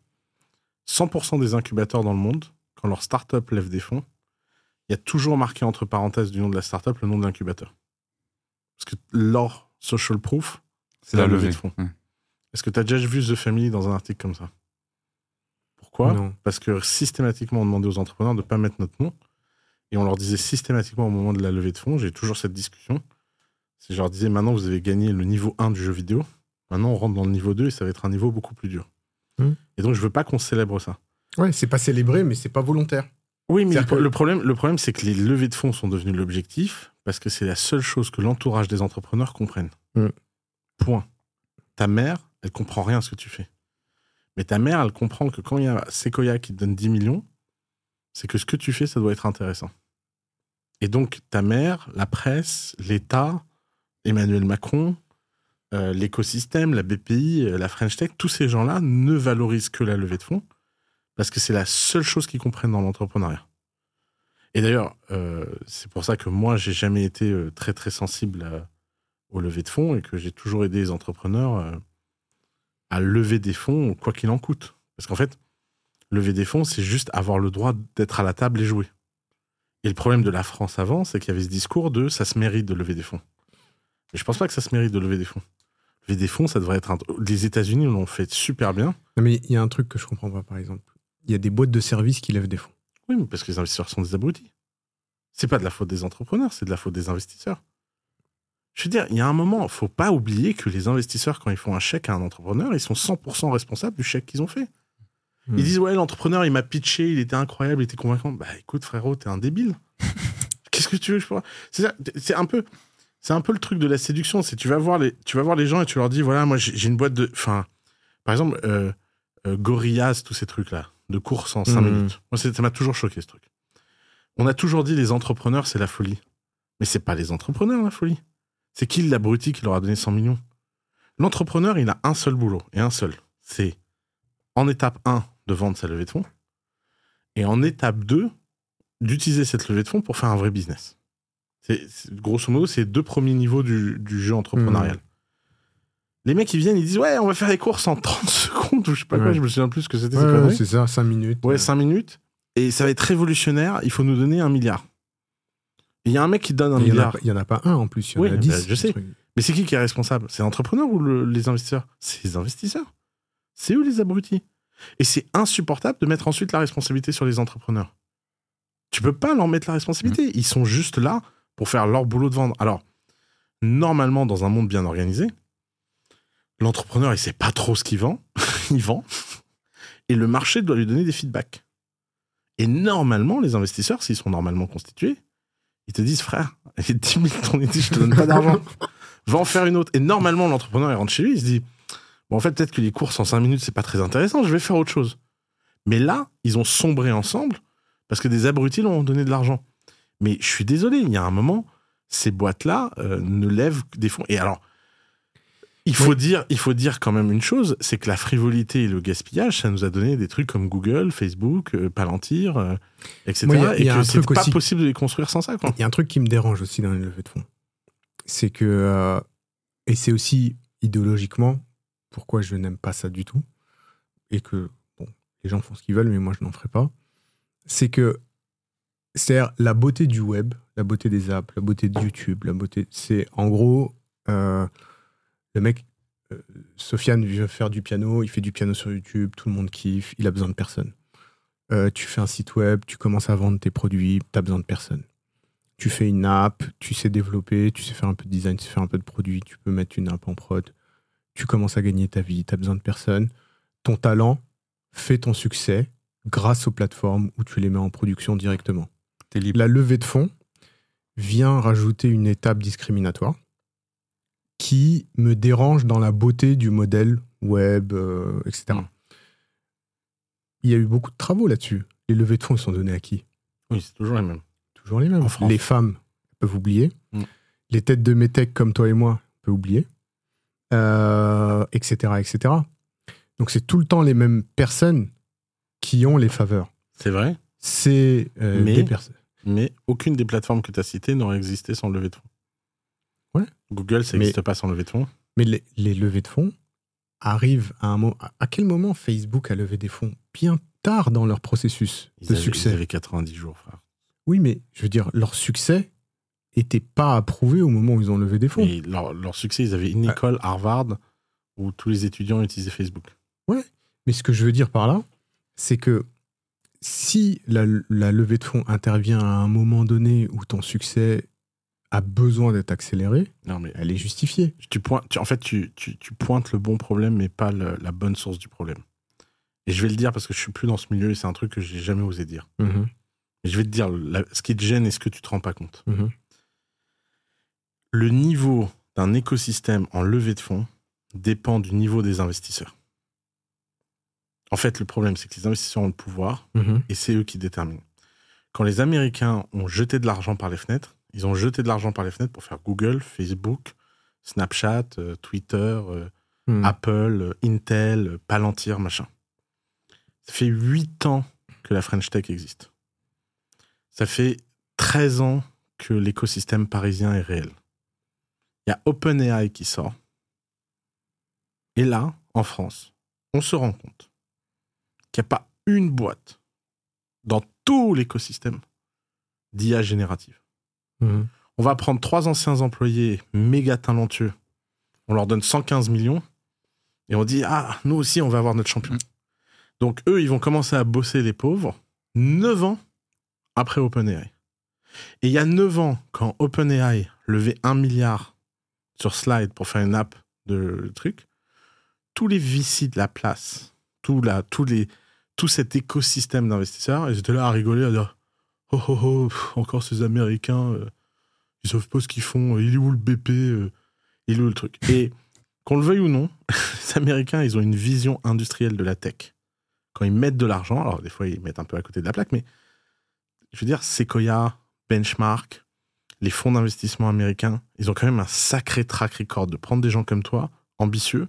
100% des incubateurs dans le monde, quand leur startup lève des fonds, il y a toujours marqué entre parenthèses du nom de la startup le nom de l'incubateur. Parce que leur social proof, c'est la, levée de fonds. Ouais. Est-ce que tu as déjà vu The Family dans un article comme ça? Pourquoi? Non. Parce que systématiquement, on demandait aux entrepreneurs de ne pas mettre notre nom. Et on leur disait systématiquement au moment de la levée de fonds, j'ai toujours cette discussion. C'est je leur disais maintenant, vous avez gagné le niveau 1 du jeu vidéo. Maintenant, on rentre dans le niveau 2 et ça va être un niveau beaucoup plus dur. Hmm. Et donc, je veux pas qu'on célèbre ça. Ouais, c'est pas célébré, mais c'est pas volontaire. Oui, mais le, C'est-à-dire que- le problème, le problème c'est que les levées de fonds sont devenues l'objectif parce que c'est la seule chose que l'entourage des entrepreneurs comprennent. Mm. Point. Ta mère, elle comprend rien à ce que tu fais. Mais ta mère, elle comprend que quand il y a Sequoia qui te donne 10 millions, c'est que ce que tu fais, ça doit être intéressant. Et donc, ta mère, la presse, l'État, Emmanuel Macron, euh, l'écosystème, la BPI, euh, la French Tech, tous ces gens-là ne valorisent que la levée de fonds parce que c'est la seule chose qu'ils comprennent dans l'entrepreneuriat. Et d'ailleurs, euh, c'est pour ça que moi, j'ai jamais été très très sensible à- aux levées de fonds et que j'ai toujours aidé les entrepreneurs à lever des fonds, quoi qu'il en coûte. Parce qu'en fait, lever des fonds, c'est juste avoir le droit d'être à la table et jouer. Et le problème de la France avant, c'est qu'il y avait ce discours de ça se mérite de lever des fonds. Mais je pense pas que ça se mérite de lever des fonds. Lever des fonds, ça devrait être un... Les États-Unis l'ont fait super bien. Non, mais il y a un truc que je comprends pas, par exemple. Il y a des boîtes de services qui lèvent des fonds. Oui, mais parce que les investisseurs sont des abrutis. C'est pas de la faute des entrepreneurs, c'est de la faute des investisseurs. Je veux dire, il y a un moment, faut pas oublier que les investisseurs, quand ils font un chèque à un entrepreneur, ils sont 100% responsables du chèque qu'ils ont fait. Hmm. Ils disent, ouais, l'entrepreneur, il m'a pitché, il était incroyable, il était convaincant. Bah écoute, frérot, t'es un débile. (laughs) Qu'est-ce que tu veux je C'est ça, c'est un peu. C'est un peu le truc de la séduction, c'est tu vas voir les, tu vas voir les gens et tu leur dis voilà moi j'ai une boîte de, enfin, par exemple euh, euh, Gorillaz tous ces trucs là de course en 5 Mhm. minutes. Moi ça m'a toujours choqué ce truc. On a toujours dit les entrepreneurs c'est la folie, mais c'est pas les entrepreneurs la folie. C'est qui l'abruti qui leur a donné 100 millions? L'entrepreneur il a un seul boulot et un seul, c'est en étape 1 de vendre sa levée de fonds et en étape 2 d'utiliser cette levée de fonds pour faire un vrai business. C'est, grosso modo, c'est les deux premiers niveaux du, du jeu entrepreneurial. Les mecs, ils viennent, ils disent Ouais, on va faire les courses en 30 (laughs) secondes, ou je sais pas quoi, Ouais. je me souviens plus ce que c'était. Ouais, c'est ça, 5 minutes. Ouais, Euh, 5 minutes. Et ça va être révolutionnaire. Il faut nous donner un milliard. Il y a un mec qui donne un Il milliard. il y en a pas un en plus, il y en Oui, a bah, 10. je sais. des. Mais c'est qui qui est responsable? C'est l'entrepreneur ou le- les investisseurs? C'est les investisseurs. C'est eux les abrutis. Et c'est insupportable de mettre ensuite la responsabilité sur les entrepreneurs. Tu peux pas leur mettre la responsabilité. Ils sont juste là pour faire leur boulot de vendre. Alors, normalement, dans un monde bien organisé, l'entrepreneur, il sait pas trop ce qu'il vend. (laughs) il vend. Et le marché doit lui donner des feedbacks. Et normalement, les investisseurs, s'ils sont normalement constitués, ils te disent, frère, il y a 10 000 ton je te donne (laughs) pas d'argent. Va en faire une autre. Et normalement, l'entrepreneur, il rentre chez lui, il se dit, bon, en fait, peut-être que les courses en 5 minutes, c'est pas très intéressant, je vais faire autre chose. Mais là, ils ont sombré ensemble parce que des abrutis leur ont donné de l'argent. Mais je suis désolé, il y a un moment, ces boîtes-là euh, ne lèvent que des fonds. Et alors, il faut, Oui. dire, il faut dire quand même une chose, c'est que la frivolité et le gaspillage, ça nous a donné des trucs comme Google, Facebook, euh, Palantir, euh, etc. Moi, il y a- il et y a que c'est pas aussi- possible de les construire sans ça. Quoi. Il y a un truc qui me dérange aussi dans les levées de fonds. C'est que, euh, et c'est aussi idéologiquement pourquoi je n'aime pas ça du tout, et que, bon, les gens font ce qu'ils veulent, mais moi je n'en ferai pas. C'est que, c'est-à-dire la beauté du web, la beauté des apps, la beauté de YouTube, la beauté, c'est en gros, euh, le mec, euh, Sofiane veut faire du piano, il fait du piano sur YouTube, tout le monde kiffe, il a besoin de personne. Euh, tu fais un site web, tu commences à vendre tes produits, tu as besoin de personne tu fais une app, tu sais développer, tu sais faire un peu de design, tu sais faire un peu de produit, tu peux mettre une app en prod, tu commences à gagner ta vie, tu as besoin de personne. Ton talent fait ton succès grâce aux plateformes où tu les mets en production directement. T'es libre. La levée de fonds vient rajouter une étape discriminatoire qui me dérange dans la beauté du modèle web, euh, etc. Mm. Il y a eu beaucoup de travaux là-dessus. Les levées de fonds sont données à qui? Oui, c'est toujours les mêmes. Toujours les mêmes. En. Les femmes peuvent oublier. Mm. Les têtes de métèques comme toi et moi peuvent oublier. Euh, etc., etc. Donc c'est tout le temps les mêmes personnes qui ont les faveurs. C'est vrai, C'est euh, Mais- des personnes. mais aucune des plateformes que tu as citées n'aurait existé sans levée de fonds. Ouais. Google, ça n'existe pas sans levée de fonds. Mais les, les levées de fonds arrivent à un moment. À quel moment Facebook a levé des fonds? Bien tard dans leur processus Ils de avaient, succès. Ils avaient 90 jours, frère. Oui, mais je veux dire, leur succès était pas approuvé au moment où ils ont levé des fonds. Et leur, leur succès, ils avaient une Ah. école, Harvard, où tous les étudiants utilisaient Facebook. Mais ce que je veux dire par là, c'est que si la, la levée de fonds intervient à un moment donné où ton succès a besoin d'être accéléré, Non, mais elle est justifiée. tu pointes, tu- en fait, tu, tu- tu pointes le bon problème, mais pas le- la bonne source du problème. Et je vais le dire parce que je suis plus dans ce milieu et c'est un truc que j'ai jamais osé dire. Mhm, je vais te dire la- ce qui te gêne et ce que tu te rends pas compte. mhm. Le niveau d'un écosystème en levée de fonds dépend du niveau des investisseurs. En fait, le problème, c'est que les investisseurs ont le pouvoir Mhm. et c'est eux qui déterminent. Quand les Américains ont jeté de l'argent par les fenêtres, ils ont jeté de l'argent par les fenêtres pour faire Google, Facebook, Snapchat, euh, Twitter, euh, Mhm. Apple, euh, Intel, Palantir, machin. Ça fait 8 ans que la French Tech existe. Ça fait 13 ans que l'écosystème parisien est réel. Il y a OpenAI qui sort. Et là, en France, on se rend compte qu'il n'y a pas une boîte dans tout l'écosystème d'IA générative. Mhm. On va prendre trois anciens employés méga talentueux. On leur donne 115 millions. Et on dit, ah, nous aussi, on va avoir notre champion. Donc, eux, ils vont commencer à bosser les pauvres 9 ans après OpenAI. Et il y a 9 ans, quand OpenAI levait 1 milliard sur Slide pour faire une app de truc, tous les VC de la place, tout, la, les, tout cet écosystème d'investisseurs, ils étaient là à rigoler, à dire Oh oh oh, encore ces Américains, euh, ils savent pas ce qu'ils font, il est où le BP, euh, il est où le truc. Et qu'on le veuille ou non, (laughs) les Américains, ils ont une vision industrielle de la tech. Quand ils mettent de l'argent, alors des fois ils mettent un peu à côté de la plaque, mais je veux dire, Sequoia, Benchmark, les fonds d'investissement américains, ils ont quand même un sacré track record de prendre des gens comme toi, ambitieux,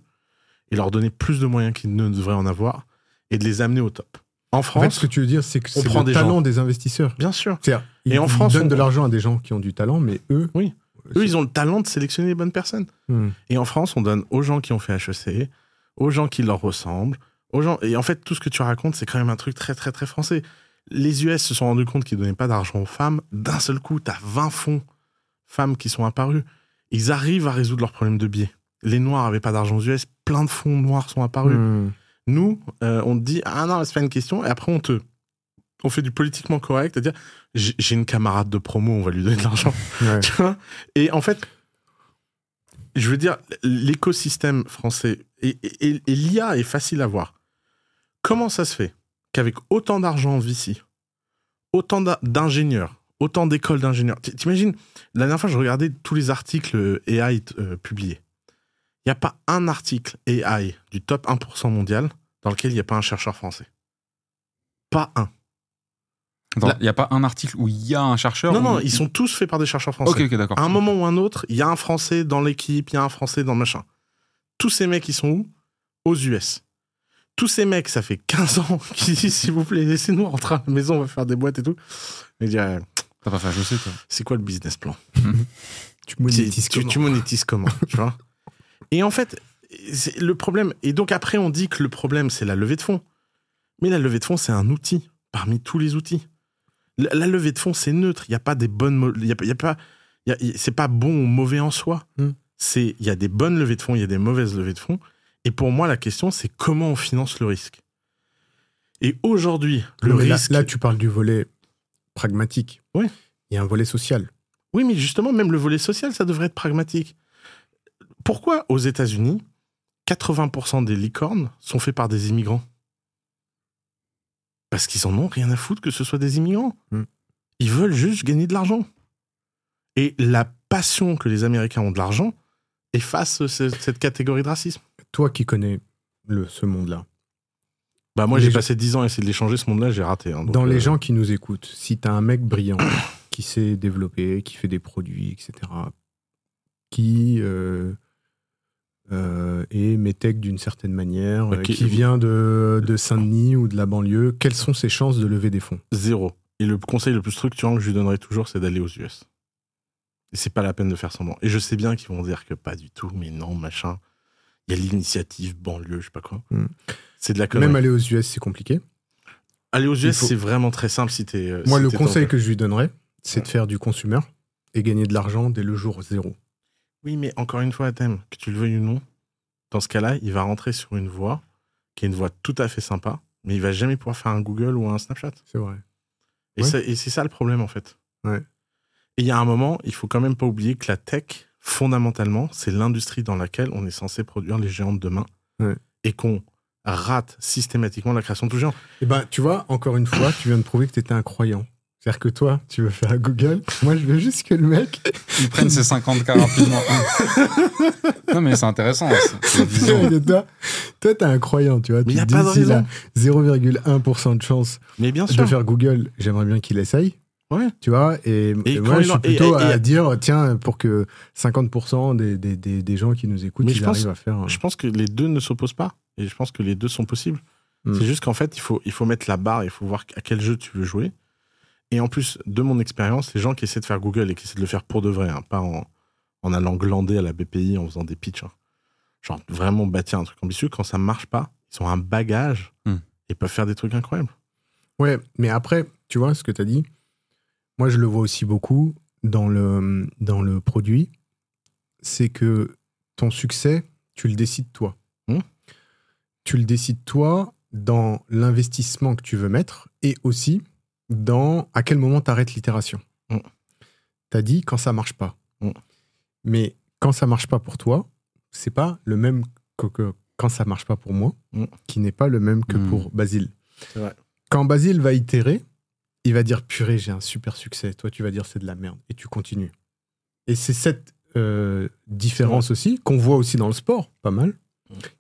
et leur donner plus de moyens qu'ils ne devraient en avoir, et de les amener au top. En En fait, France, ce que tu veux dire, c'est que c'est le des talent gens. des investisseurs. bien sûr. C'est-à-dire, Et ils, en ils France, donnent on- de l'argent à des gens qui ont du talent, mais eux, Oui. Eux, ils ont le talent de sélectionner les bonnes personnes. Hmm. Et en France, on donne aux gens qui ont fait HEC, aux gens qui leur ressemblent, aux gens. Et en fait, tout ce que tu racontes, c'est quand même un truc très, très, très français. Les US se sont rendus compte qu'ils donnaient pas d'argent aux femmes. D'un seul coup, tu as 20 fonds femmes qui sont apparus. Ils arrivent à résoudre leurs problèmes de biais. Les Noirs avaient pas d'argent aux US, plein de fonds noirs sont apparus. Hmm. Nous, euh, on te dit ah non, c'est pas une question, et après on te, on fait du politiquement correct, c'est-à-dire j'ai j'ai une camarade de promo, on va lui donner de l'argent. (laughs) Ouais. Tu vois? Et en fait, je veux dire, l'écosystème français et, et- et l'IA est facile à voir. Comment ça se fait? Qu'avec autant d'argent en VC, autant d'ingénieurs, autant d'écoles d'ingénieurs, t'imagines, la dernière fois, je regardais tous les articles AI euh, publiés. Il n'y a pas un article AI du top 1% mondial dans lequel il n'y a pas un chercheur français. Pas un. Il n'y a pas un article où il y a un chercheur Non, ou- non, ils sont tous faits par des chercheurs français. Ok, ok, d'accord. À un moment ou un autre, il y a un Français dans l'équipe, il y a un Français dans le machin. Tous ces mecs, ils sont où? Aux US. Tous ces mecs, ça fait 15 ans (laughs) qui disent s'il vous plaît, laissez-nous rentrer à la maison, on va faire des boîtes et tout. Et dire, euh, T'as pas fait je sais, toi. c'est quoi le business plan? Tu monétises tu, comment? tu monétises comment tu vois? Et en fait, le problème. Et donc après, on dit que le problème, c'est la levée de fonds. Mais la levée de fonds, c'est un outil parmi tous les outils. La, la levée de fonds, c'est neutre. Il n'y a pas des bonnes. Il y a, il y a pas. il y a- il- C'est pas bon ou mauvais en soi. Hmm. C'est il y a des bonnes levées de fonds, il y a des mauvaises levées de fonds. Et pour moi, la question, c'est comment on finance le risque. Et aujourd'hui, le là- risque. Là, tu parles du volet pragmatique. Oui. Il y a un volet social. Oui, mais justement, même le volet social, ça devrait être pragmatique. Pourquoi aux États-Unis, 80% des licornes sont faits par des immigrants? Parce qu'ils en ont rien à foutre que ce soit des immigrants. Hmm. Ils veulent juste gagner de l'argent. Et la passion que les Américains ont de l'argent efface ce- cette catégorie de racisme. Toi qui connais le, ce monde-là, Bah moi, j'ai gens- passé 10 ans à essayer de les changer, ce monde-là, j'ai raté. hein. Donc, dans les euh, gens qui nous écoutent, si tu as un mec brillant (coughs) qui sait développer, qui fait des produits, etc., qui euh, euh, est métèque d'une certaine manière, euh, qui vient de, de Saint-Denis ou de la banlieue, quelles sont ses chances de lever des fonds? Zéro. Et le conseil le plus structurant que je lui donnerai toujours, c'est d'aller aux US. Et c'est pas la peine de faire semblant. Et je sais bien qu'ils vont dire que pas du tout, mais non, machin. Il y a l'initiative banlieue, je sais pas quoi. Hmm. C'est de la connerie. Même aller aux US, c'est compliqué. Aller aux US, faut- c'est vraiment très simple si t'es. euh, Moi, si le conseil que je lui donnerais, c'est de faire du consumer et gagner de l'argent dès le jour zéro. Oui, mais encore une fois, Thème, que tu le veuilles ou non, dans ce cas-là, il va rentrer sur une voie qui est une voie tout à fait sympa, mais il va jamais pouvoir faire un Google ou un Snapchat. C'est vrai. Et, Ouais. et c'est ça le problème, en fait. Ouais. Et il y a un moment, il faut quand même pas oublier que la tech, fondamentalement, c'est l'industrie dans laquelle on est censé produire les géants de demain. Ouais. Et qu'on rate systématiquement la création de tout géant. Et ben, tu vois, encore une fois, tu viens de prouver que tu étais un croyant. C'est-à-dire que toi, tu veux faire Google. Moi, je veux juste que le mec. (laughs) Ils prennent ces 50 cas rapidement. (laughs) non, mais c'est intéressant. vision. toi, toi, t'es un croyant, tu vois. Mais il tu n'y a pas dis, de raison. 0,1% de chance Mais bien de sûr. faire Google, j'aimerais bien qu'il essaye. Ouais. Tu vois, et, Et et quand moi, il je suis plutôt et- et- à dire, tiens, pour que 50% des, des, des, des gens qui nous écoutent, Mais ils je pense- arrivent à faire. euh, Je pense que les deux ne s'opposent pas. Et je pense que les deux sont possibles. Hmm. C'est juste qu'en fait, il faut, il faut mettre la barre, il faut voir à quel jeu tu veux jouer. Et en plus, de mon expérience, les gens qui essaient de faire Google et qui essaient de le faire pour de vrai, hein, pas en, en allant glander à la BPI, en faisant des pitchs, hein. genre vraiment bâtir un truc ambitieux, quand ça marche pas, ils ont un bagage Hmm. et peuvent faire des trucs incroyables. Ouais, mais après, tu vois ce que tu as dit, moi je le vois aussi beaucoup dans le, dans le produit, c'est que ton succès, tu le décides toi. Hmm. Tu le décides toi dans l'investissement que tu veux mettre et aussi dans à quel moment tu arrêtes l'itération. Hmm. Tu as dit quand ça marche pas. Hmm. Mais quand ça marche pas pour toi, c'est pas le même que, que quand ça marche pas pour moi, qui n'est pas le même que pour Basile. Quand Basile va itérer, il va dire purée, j'ai un super succès. Toi, tu vas dire c'est de la merde. Et tu continues. Et c'est cette euh, différence aussi, qu'on voit aussi dans le sport, pas mal,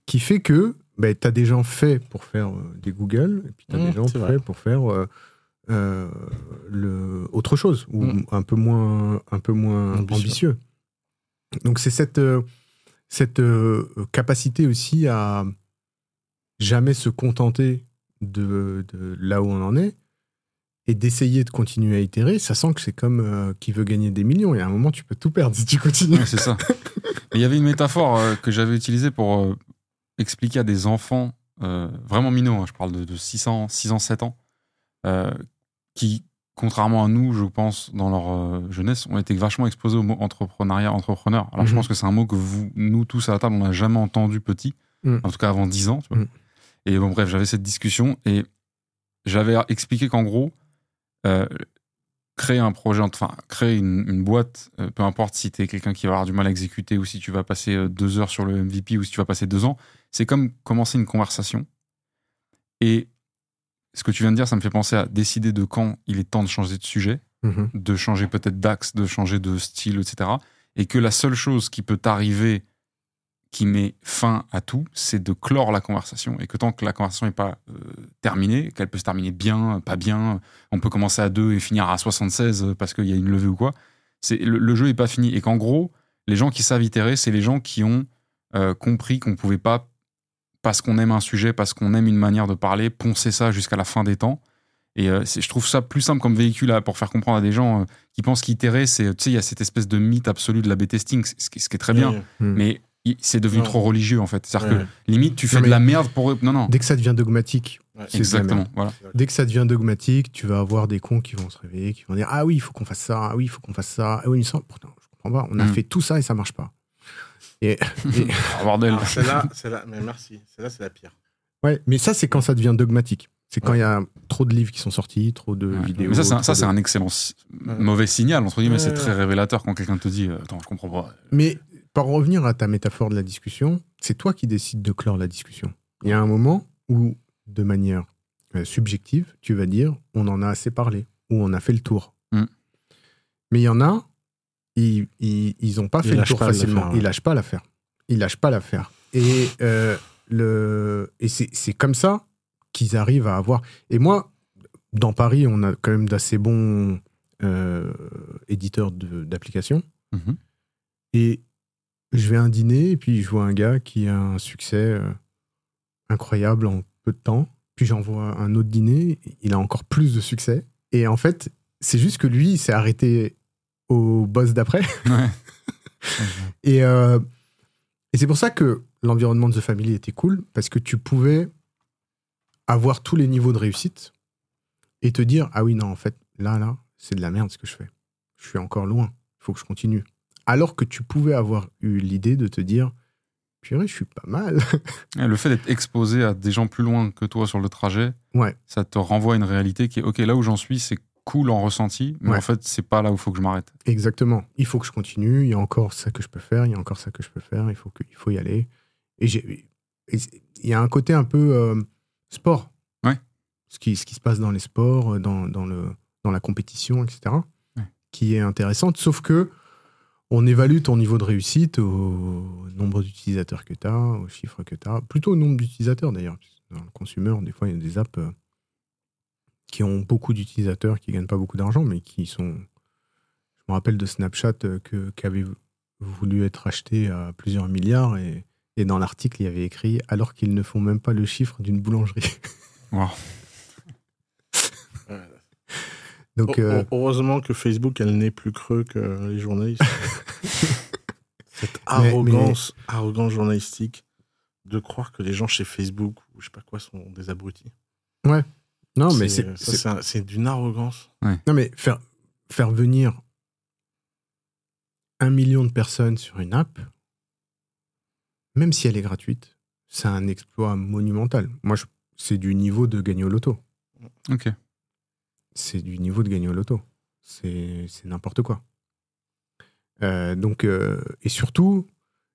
qui fait que ben, tu as des gens faits pour faire euh, des Google, et puis tu as des gens c'est faits vrai. pour faire euh, le, autre chose, ou Mm. un peu moins, un peu moins Ambitieux. ambitieux. Donc c'est cette, cette capacité aussi à jamais se contenter de, de là où on en est et d'essayer de continuer à itérer, ça sent que c'est comme euh, qui veut gagner des millions. Et à un moment, tu peux tout perdre si tu continues. Ouais, c'est ça. (laughs) Il y avait une métaphore euh, que j'avais utilisée pour euh, expliquer à des enfants vraiment minots, hein, je parle de, de 6 ans, 6 ans, 7 ans, qui, contrairement à nous, je pense, dans leur jeunesse, ont été vachement exposés au mot entrepreneuriat, entrepreneur. Alors je Mhm. pense que c'est un mot que vous, nous tous à la table, on n'a jamais entendu petit, Mhm. en tout cas avant 10 ans. Tu vois. Mhm. Et bon, bref, j'avais cette discussion et j'avais expliqué qu'en gros, créer un projet, enfin, créer une, une boîte, euh, peu importe si tu es quelqu'un qui va avoir du mal à exécuter ou si tu vas passer euh, deux heures sur le MVP ou si tu vas passer deux ans, c'est comme commencer une conversation. Et ce que tu viens de dire, ça me fait penser à décider de quand il est temps de changer de sujet, Mhm. de changer peut-être d'axe, de changer de style, etc. Et que la seule chose qui peut t'arriver qui met fin à tout, c'est de clore la conversation. Et que tant que la conversation n'est pas euh, terminée, qu'elle peut se terminer bien, pas bien, on peut commencer à 2 et finir à 76 parce qu'il y a une levée ou quoi, c'est, le, le jeu n'est pas fini. Et qu'en gros, les gens qui savent itérer, c'est les gens qui ont euh, compris qu'on pouvait pas, parce qu'on aime un sujet, parce qu'on aime une manière de parler, poncer ça jusqu'à la fin des temps. Et euh, c'est- je trouve ça plus simple comme véhicule pour faire comprendre à des gens euh, qui pensent qu'itérer, c'est, tu sais, il y a cette espèce de mythe absolu de la B-testing, ce qui ce qui est très bien, Oui. Mhm. mais c'est devenu Non. trop religieux en fait. C'est-à-dire Ouais. que limite, tu fais Non, de la merde pour eux. Non, non. Dès que ça devient dogmatique, Ouais. c'est Exactement. Voilà. Dès que ça devient dogmatique, tu vas avoir des cons qui vont se réveiller, qui vont dire Ah oui, il faut qu'on fasse ça, ah oui, il faut qu'on fasse ça. Ah oui, ça, pourtant, je comprends pas. On a Mm. fait tout ça et ça marche pas. Et, (laughs) et- Oh, bordel. Alors, celle-là, celle-là, mais merci. Celle-là, c'est la pire. ouais, mais ça, c'est quand ça devient dogmatique. C'est quand il y a trop de livres qui sont sortis, trop de Ouais. vidéos. Mais ça, c'est un, c'est de- un excellent Ouais. mauvais signal, entre guillemets. Ouais, c'est ouais, très révélateur quand quelqu'un te dit euh, Attends, je comprends pas. Mais pour revenir à ta métaphore de la discussion, c'est toi qui décides de clore la discussion. Il y a un moment où, de manière euh, subjective, tu vas dire on en a assez parlé ou on a fait le tour. Mm. Mais il y en a, ils ils, ils ont pas Ils fait le tour facilement. Ils lâchent pas l'affaire. Ils lâchent pas l'affaire. Et, euh, le, et c'est comme ça qu'ils arrivent à avoir. Et moi, dans Paris, on a quand même d'assez bons euh, éditeurs d'applications. Mhm. Et je vais à un dîner et puis je vois un gars qui a un succès euh, incroyable en peu de temps. Puis j'en vois un autre dîner, il a encore plus de succès. Et en fait, c'est juste que lui, il s'est arrêté au boss d'après. (laughs) Ouais. (laughs) Et, euh, et c'est pour ça que l'environnement de The Family était cool, parce que tu pouvais avoir tous les niveaux de réussite et te dire Ah oui, non, en fait, là, là, c'est de la merde ce que je fais. Je suis encore loin, il faut que je continue. Alors que tu pouvais avoir eu l'idée de te dire Purée, je suis pas mal. (laughs) Le fait d'être exposé à des gens plus loin que toi sur le trajet, Ouais. ça te renvoie à une réalité qui est Ok, là où j'en suis, c'est cool en ressenti, mais Ouais. en fait, c'est pas là où il faut que je m'arrête. Exactement. Il faut que je continue. Il y a encore ça que je peux faire. Il y a encore ça que je peux faire. Il faut, que, il faut y aller. Et il y a un côté un peu euh, sport. Ouais. Ce qui, ce qui se passe dans les sports, euh, dans, dans, le, dans la compétition, etc. Ouais. Qui est intéressante. Sauf que on évalue ton niveau de réussite au nombre d'utilisateurs que tu as, au chiffre que tu as. Plutôt au nombre d'utilisateurs d'ailleurs. Dans le consumer, des fois, il y a des apps euh, qui ont beaucoup d'utilisateurs, qui gagnent pas beaucoup d'argent, mais qui sont je me rappelle de Snapchat euh, que, qui avait voulu être acheté à plusieurs milliards et, et dans l'article il y avait écrit alors qu'ils ne font même pas le chiffre d'une boulangerie. Wow. Ouais. Donc euh, Heureusement que Facebook, elle n'est plus creux que les journalistes. (laughs) Cette Mais- arrogance, arrogance journalistique de croire que les gens chez Facebook ou je sais pas quoi sont des abrutis. non mais C'est- c'est d'une arrogance. non mais faire faire venir un million de personnes sur une app, même si elle est gratuite, c'est un exploit monumental. Moi je- c'est du niveau de gagner au loto. Ok. C'est du niveau de gagner au loto. C'est c'est n'importe quoi. Euh, donc, euh, et surtout,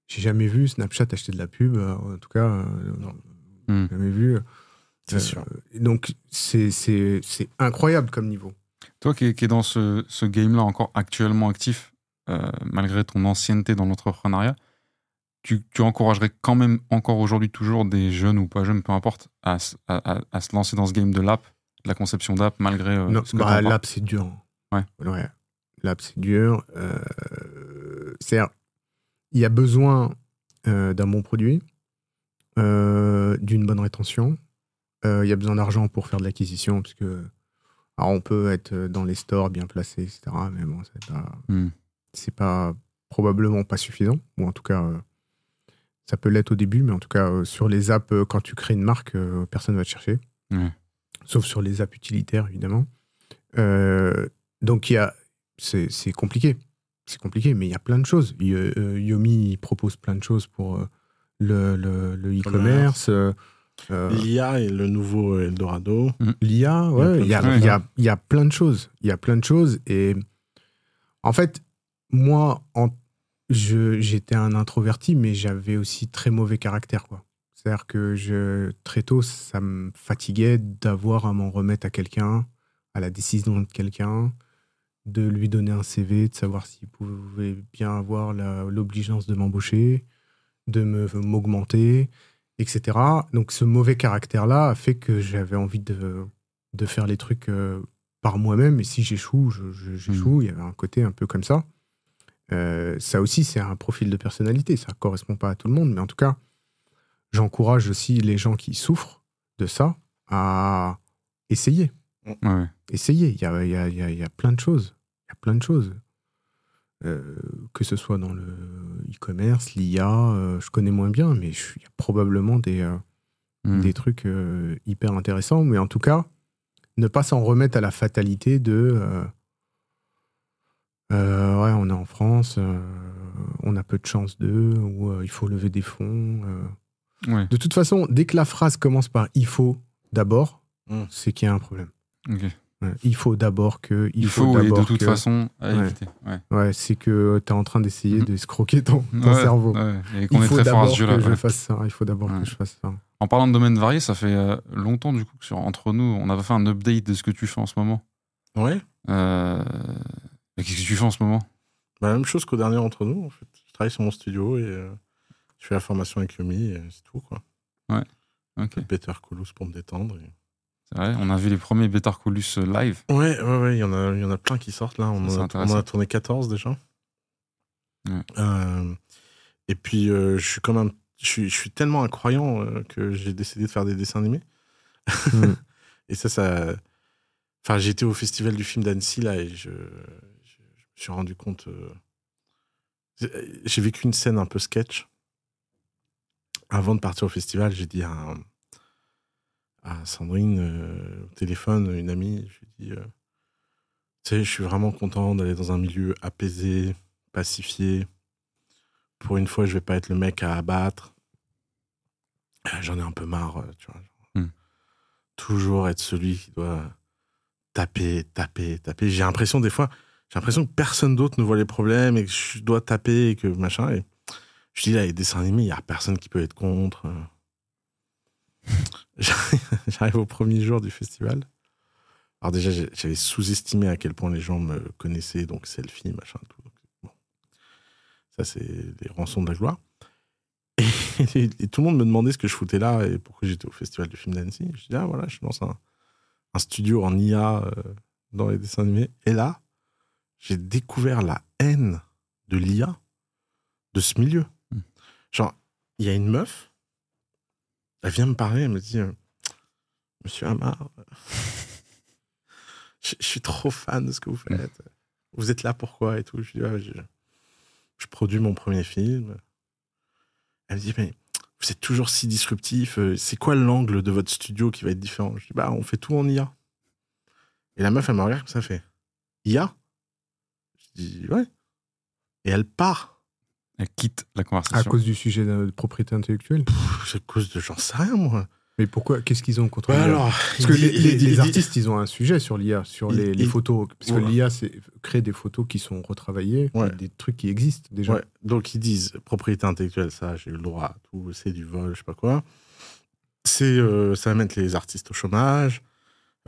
j'ai jamais vu Snapchat acheter de la pub. euh, en tout cas, euh. Hmm. jamais vu. C'est sûr. Donc, c'est incroyable comme niveau. Toi qui es, qui es dans ce, ce game-là encore actuellement actif, malgré ton ancienneté dans l'entrepreneuriat, tu, tu encouragerais quand même encore aujourd'hui toujours des jeunes ou pas jeunes, peu importe, à, à- à- à se lancer dans ce game de l'app, la conception d'app, malgré euh, non, ce bah, l'app, c'est dur. Ouais. ouais. L'app, c'est dur. Euh, c'est-à-dire, il y a besoin euh, d'un bon produit, d'une bonne rétention. Il y a besoin d'argent pour faire de l'acquisition, parce que Alors, on peut être dans les stores bien placé, etc. Mais bon, c'est pas, Hmm. c'est pas probablement pas suffisant. Ou en tout cas, ça peut l'être au début, mais en tout cas, euh, sur les apps, euh, quand tu crées une marque, euh, personne va te chercher. Ouais. Sauf sur les apps utilitaires, évidemment. Euh, donc, il y a, c'est, c'est compliqué. C'est compliqué, mais il y a plein de choses. Y- euh, Yomi propose plein de choses pour euh, le, le- le e-commerce. L'IA et le nouveau Eldorado. L'IA, ouais, il y, a, plein de il y, a, choses. il y a plein de choses. Il y a plein de choses. Et en fait, moi, en, je, j'étais un introverti, mais j'avais aussi très mauvais caractère. Quoi. C'est-à-dire que je, très tôt, ça me fatiguait d'avoir à m'en remettre à quelqu'un, à la décision de quelqu'un, de lui donner un CV, de savoir s'il pouvait bien avoir l'obligeance de m'embaucher, de me, m'augmenter, etc. Donc ce mauvais caractère-là a fait que j'avais envie de, de faire les trucs euh, par moi-même. Et si j'échoue, j'échoue. Il y avait un côté un peu comme ça. Euh, ça aussi, c'est un profil de personnalité. Ça ne correspond pas à tout le monde. Mais en tout cas, j'encourage aussi les gens qui souffrent de ça à essayer. Ouais. Essayer. Il y a, y a- y a- il y a plein de choses. Il y a plein de choses. Euh, que ce soit dans le e-commerce, l'IA, euh, je connais moins bien, mais il y a probablement des, euh, Hmm. des trucs hyper intéressants. Mais en tout cas, ne pas s'en remettre à la fatalité de ouais, on est en France, on a peu de chance d'eux, ou il faut lever des fonds. Euh. Ouais. De toute façon, dès que la phrase commence par il faut d'abord, Mm. c'est qu'il y a un problème. Ouais, Il faut d'abord que. Il, Il faut, et de d'abord toute que- façon, à Ouais. éviter. Ouais. Ouais, c'est que tu es en train d'essayer Mhm. d'escroquer ton, ton Ouais, cerveau. ouais. Et qu'on Il est faut très fort à d'abord ce jeu-là. que je ouais. fasse ça. Il faut d'abord Ouais. que je fasse ça. En parlant de domaines variés, ça fait euh, longtemps du coup que sur entre nous, on avait fait un update de ce que tu fais en ce moment. Ouais. Euh... mais Qu'est-ce que tu fais en ce moment? Bah, la même chose qu'au dernier entre nous, en fait. Je travaille sur mon studio et euh, je fais la formation avec Yomi et c'est tout, quoi. Ok, Better pour me détendre. et- c'est vrai. On a vu les premiers Better Colus euh, live. Ouais, ouais, ouais, il y, en a- il y en a plein qui sortent là. On, en a, on en a tourné 14 déjà. Ouais. Euh, et puis, euh, je suis comme un. Je suis, je suis tellement incroyant euh, que j'ai décidé de faire des dessins animés. Mm. (laughs) et ça, ça. Enfin, j'étais au festival du film d'Annecy là et je, je, je me suis rendu compte. euh, j'ai- J'ai vécu une scène un peu sketch. Avant de partir au festival, j'ai dit à, à Sandrine euh, au téléphone, une amie, je lui ai dit euh, Tu sais, je suis vraiment content d'aller dans un milieu apaisé, pacifié. Pour une fois, je vais pas être le mec à abattre. Euh, J'en ai un peu marre, tu vois. Hmm. Toujours être celui qui doit taper, taper, taper. J'ai l'impression, des fois, j'ai l'impression que personne d'autre ne voit les problèmes et que je dois taper et que machin. Et je dis là, les dessins animés, il n'y a personne qui peut être contre. J'arrive (laughs) (laughs) j'arrive au premier jour du festival. Alors déjà, j'avais sous-estimé à quel point les gens me connaissaient, donc selfie, machin, tout. Bon. Ça, c'est les rançons de la gloire. (laughs) Et, et tout le monde me demandait ce que je foutais là et pourquoi j'étais au festival du film d'Annecy. Je dis, ah voilà, je lance un, un studio en IA euh, dans les dessins animés. Et là, j'ai découvert la haine de l'IA de ce milieu. Genre, il y a une meuf, elle vient me parler, elle me dit, euh, Monsieur Amar, euh, (laughs) je, je suis trop fan de ce que vous faites. Vous êtes là pourquoi et tout. Je dis, Ah, je, je produis mon premier film. Elle me dit, mais vous êtes toujours si disruptif. euh, C'est quoi l'angle de votre studio qui va être différent? Je dis, bah, on fait tout en IA. Et la meuf, elle me regarde comme ça, fait IA Je dis, ouais. Et elle part. Elle quitte la À conversation. cause du sujet de propriété intellectuelle? Pff, C'est à cause de j'en sais rien, moi. Mais pourquoi Qu'est-ce qu'ils ont contre l'IA alors, Parce que dit- les, les- dit- artistes, ils ont un sujet sur l'IA, sur Il- les, les il- photos. Parce que l'IA, c'est créer des photos qui sont retravaillées, Ouais. des trucs qui existent déjà. Ouais, donc ils disent propriété intellectuelle, ça, j'ai le droit à tout, c'est du vol, je sais pas quoi. C'est, euh, ça va mettre les artistes au chômage,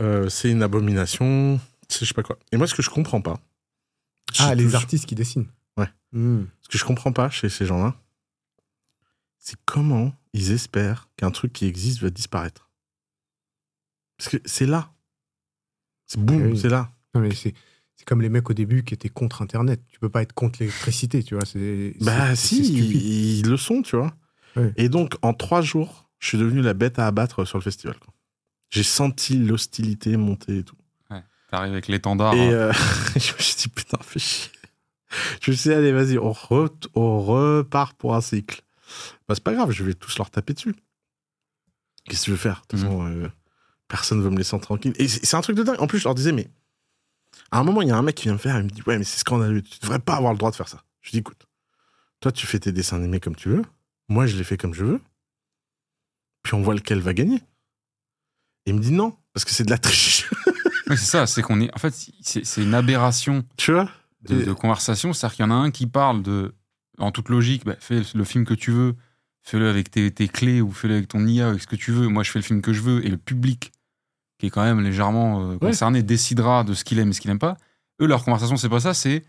euh, c'est une abomination, c'est je sais pas quoi. Et moi, ce que je comprends pas. Ah, les artistes qui dessinent. Ouais. Hmm. Ce que je comprends pas chez ces gens-là, c'est comment ils espèrent qu'un truc qui existe va disparaître. Parce que c'est là. C'est boum, oui. c'est là. Non, mais c'est c'est comme les mecs au début qui étaient contre Internet. Tu peux pas être contre l'électricité, tu vois. c'est- Bah c'est- si, ils, ils le sont, tu vois. Ouais. Et donc, en trois jours, je suis devenu la bête à abattre sur le festival. quoi. J'ai senti l'hostilité monter et tout. T'as T'arrives avec l'étendard. Et hein. euh, (laughs) je me suis dit, putain, fais chier. Je me suis dit, allez, vas-y, on, re- on repart pour un cycle. Bah, c'est pas grave, je vais tous leur taper dessus. Qu'est-ce que je veux faire? De toute Mhm. façon, euh, personne ne veut me laisser tranquille. Et c'est un truc de dingue. En plus, je leur disais, mais à un moment, il y a un mec qui vient me faire, il me dit, ouais, mais c'est scandaleux, tu devrais pas avoir le droit de faire ça. Je dis, écoute, toi, tu fais tes dessins animés comme tu veux. Moi, je les fais comme je veux. Puis on voit lequel va gagner. Et il me dit non, parce que c'est de la triche. Oui, c'est ça, c'est qu'on est. En fait, c'est une aberration tu vois? De, de conversation. C'est-à-dire qu'il y en a un qui parle de. En toute logique, bah, fais le film que tu veux, fais-le avec tes, tes clés ou fais-le avec ton IA, avec ce que tu veux. Moi, je fais le film que je veux et le public, qui est quand même légèrement euh, concerné, décidera de ce qu'il aime et ce qu'il n'aime pas. Eux, leur conversation, c'est pas ça, c'est.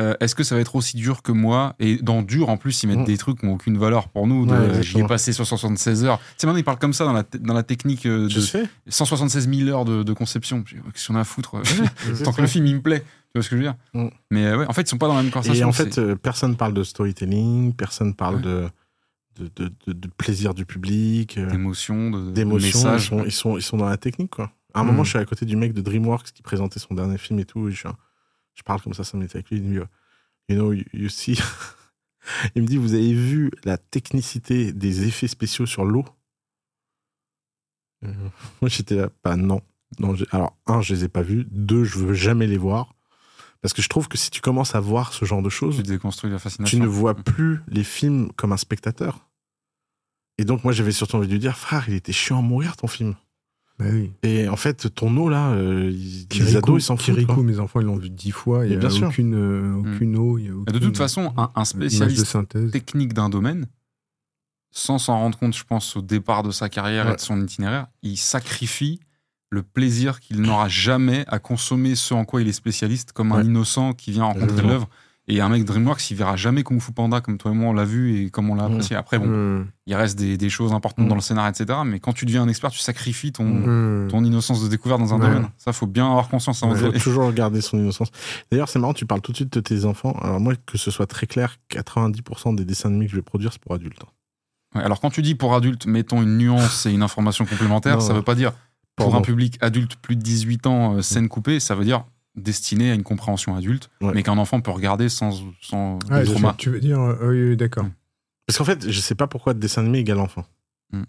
euh, Est-ce que ça va être aussi dur que moi Et dans dur, en plus, ils mettent Mm. des trucs qui n'ont aucune valeur pour nous. Ouais, euh, J'y ai passé 176 heures. Tu sais, maintenant, ils parlent comme ça dans la, dans la technique euh, de sais. 176 000 heures de, de conception. J'ai- Qu'est-ce qu'on a à foutre (laughs) Tant que le film, il me plaît. Tu vois ce que je veux dire Mm. Mais euh, ouais, en fait, ils sont pas dans la même conversation. Et en fait, euh, personne parle de storytelling, personne parle Ouais. de, de, de, de- de plaisir du public, euh, d'émotion, d'émotion. Ils sont, ils, sont, ils sont dans la technique, quoi. À un Mm. moment, je suis à côté du mec de DreamWorks qui présentait son dernier film et tout. Et je, parle comme ça, ça m'était avec lui. Il me dit, euh, You know, you, you see. (laughs) il me dit, vous avez vu la technicité des effets spéciaux sur l'eau? Euh, (laughs) Moi, j'étais là, bah non. non alors, un, je les ai pas vus. Deux, je veux jamais les voir. Parce que je trouve que si tu commences à voir ce genre de choses, Tu déconstruis la fascination. tu ne vois plus les films comme un spectateur. Et donc, moi, j'avais surtout envie de lui dire, frère, il était chiant à mourir ton film. Bah oui. Et en fait, ton eau, là, euh, les ados, ils s'en foutent. Kirikou, mes enfants, ils l'ont vu dix fois. Il n'y a bien sûr. aucune, euh, aucune eau. il y a Et aucune de toute façon, un, un de spécialiste technique d'un domaine, sans s'en rendre compte, je pense, au départ de sa carrière et de son itinéraire, il sacrifie le plaisir qu'il n'aura jamais à consommer ce en quoi il est spécialiste, comme un innocent qui vient rencontrer l'œuvre. Et un mec DreamWorks, il verra jamais Kung Fu Panda comme toi et moi on l'a vu et comme on l'a Mm. apprécié. Après, bon, Mmh. il reste des, des choses importantes Mm. dans le scénario, etc. Mais quand tu deviens un expert, tu sacrifies ton, ton innocence de découverte dans un Ouais. domaine. Ça, faut bien avoir conscience Il faut toujours garder son innocence. D'ailleurs, c'est marrant, tu parles tout de suite de tes enfants. Alors, moi, que ce soit très clair, 90% des dessins animés que je vais produire, c'est pour adultes. Ouais, alors quand tu dis pour adultes, mettons une nuance et une information complémentaire, Non, ça veut pas dire pour Pardon. un public adulte plus de 18 ans, euh, scène coupée, ça veut dire destiné à une compréhension adulte, Ouais. mais qu'un enfant peut regarder sans, sans Ah, trauma. tu veux dire, euh, oui, oui, d'accord. Mm. Parce qu'en fait, je sais pas pourquoi dessin animé égale enfant. Mm.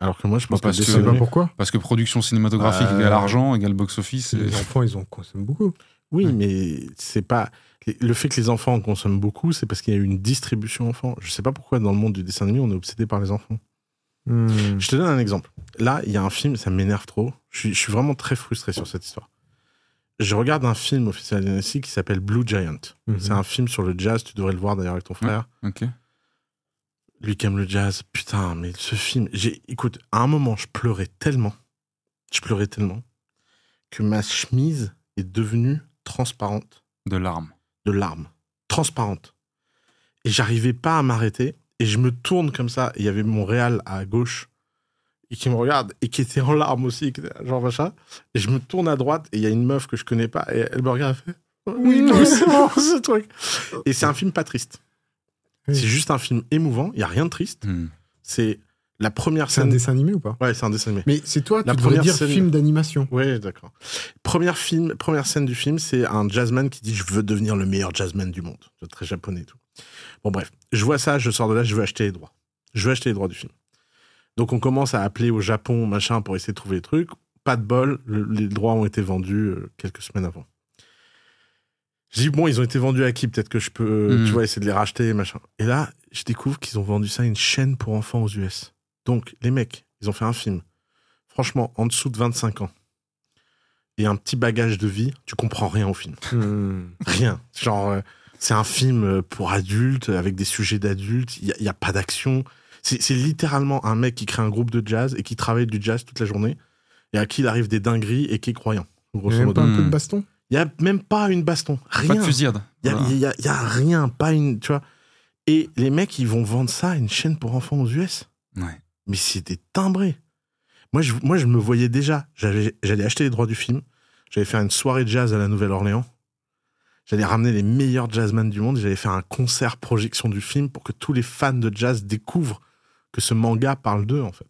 Alors que moi, je pense Bah, que que- sais pas pourquoi Parce que production cinématographique Bah, égale argent, égale box-office. Les et- enfants, ils en consomment beaucoup. Oui, Ouais. mais c'est pas. Le fait que les enfants en consomment beaucoup, c'est parce qu'il y a eu une distribution enfant. Je sais pas pourquoi dans le monde du dessin animé, on est obsédé par les enfants. Mmh. Je te donne un exemple. Là, il y a un film, ça m'énerve trop. Je suis, je suis vraiment très frustré sur cette histoire. Je regarde un film au Festival d'Annecy qui s'appelle Blue Giant. Mhm. C'est un film sur le jazz, tu devrais le voir d'ailleurs avec ton frère. Ok. Lui qui aime le jazz, putain, mais ce film, j'ai, écoute, à un moment, je pleurais tellement, je pleurais tellement, que ma chemise est devenue transparente De larmes. de larmes, transparente. Et j'arrivais pas à m'arrêter, et je me tourne comme ça, et il y avait mon réal à gauche, et qui me regarde, et qui était en larmes aussi, qui était là, genre machin, et je me tourne à droite, et il y a une meuf que je connais pas, et elle me regarde, elle fait, oui, (laughs) moi aussi, ce truc. Et c'est un film pas triste. Oui. C'est juste un film émouvant, il y a rien de triste. Hmm. C'est la première C'est un scène. dessin animé ou pas? Ouais, c'est un dessin animé. Mais c'est toi, La tu devrais première dire scène- film d'animation. Ouais, d'accord. Première film, première scène du film, c'est un jazzman qui dit je veux devenir le meilleur jazzman du monde. C'est très japonais et tout. Bon bref, je vois ça, je sors de là, je veux acheter les droits. Je veux acheter les droits du film. Donc on commence à appeler au Japon, machin, pour essayer de trouver les trucs. Pas de bol, le- les droits ont été vendus euh, quelques semaines avant. Je dis bon, ils ont été vendus à qui? Peut-être que je peux, euh, Mhm. tu vois, essayer de les racheter, machin. Et là, je découvre qu'ils ont vendu ça à une chaîne pour enfants aux US. Donc les mecs, ils ont fait un film. Franchement, en dessous de 25 ans et un petit bagage de vie, tu comprends rien au film. Mmh. Rien. Genre, euh, c'est un film euh, pour adultes, avec des sujets d'adultes, il n'y a, pas d'action. C'est littéralement un mec qui crée un groupe de jazz et qui travaille du jazz toute la journée, et à qui il arrive des dingueries et qui est croyant, Il y grosso a même modo. pas un peu de Hmm. baston? Il n'y a même pas une baston. Pas de Rien. fusillade. Il n'y a, Voilà. il y a- il y a rien, pas une. Tu vois. Et les mecs, ils vont vendre ça à une chaîne pour enfants aux US. Ouais. Mais c'était timbré. Moi je, moi, je me voyais déjà. J'allais acheter les droits du film. J'allais faire une soirée de jazz à la Nouvelle-Orléans. J'allais ramener les meilleurs jazzmen du monde. et J'allais faire un concert projection du film pour que tous les fans de jazz découvrent que ce manga parle d'eux, en fait.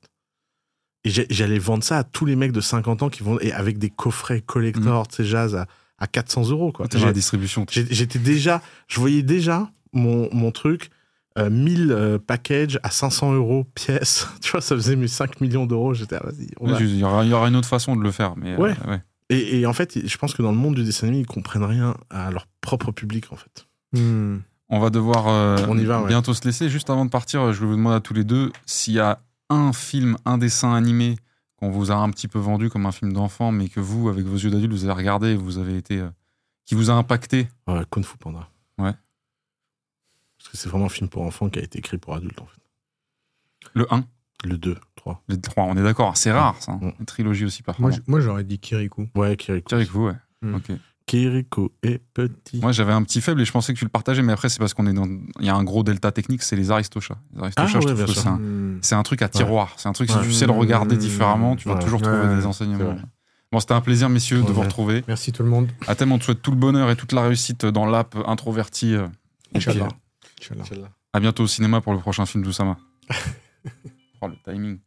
Et j'allais vendre ça à tous les mecs de 50 ans qui vont. Et avec des coffrets collector, tu sais, jazz à, à 400 euros, quoi. Dans la distribution. J'étais déjà. Je voyais déjà mon, mon truc. euh, 1000 euh, packages à 500 euros pièce. (laughs) Tu vois, ça faisait mes 5 millions d'euros. J'étais, ah, vas-y. va. Il y aura une autre façon de le faire. Mais, euh, Ouais. Et, et en fait, je pense que dans le monde du dessin animé, ils comprennent rien à leur propre public, en fait. Hmm. On va devoir euh, On y va, ouais. bientôt se laisser. Juste avant de partir, je vais vous demander à tous les deux s'il y a un film, un dessin animé qu'on vous a un petit peu vendu comme un film d'enfant, mais que vous, avec vos yeux d'adulte, vous avez regardé, vous avez été, euh, qui vous a impacté. Ouais, Kung Fu Panda. Ouais. Parce que c'est vraiment un film pour enfants qui a été écrit pour adultes, en fait. Le 1, Le 2, 3. le 3, on est d'accord. C'est rare, ça. hein. Mm. Une trilogie aussi parfois. j- moi, j'aurais dit Kirikou. Ouais, Kiriko. Thierry, vous, ouais. Mm. Ok. Kiriko est petit. Moi, j'avais un petit faible et je pensais que tu le partageais, mais après, c'est parce qu'on est dans. Il y a un gros delta technique, c'est les Aristochats. Les Aristochats, Ah je ouais, trouve que c'est un, c'est un truc à tiroir. C'est un truc, si Ouais. tu sais le regarder différemment, tu vas Ouais. toujours trouver Ouais, des enseignements. Bon, c'était un plaisir, messieurs, de vous retrouver. Merci tout le monde. À thème, on te souhaite tout le bonheur et toute la réussite dans l'app introverti. euh, Inch'Allah. À bientôt au cinéma pour le prochain film d'Oussama. (laughs) oh, le timing.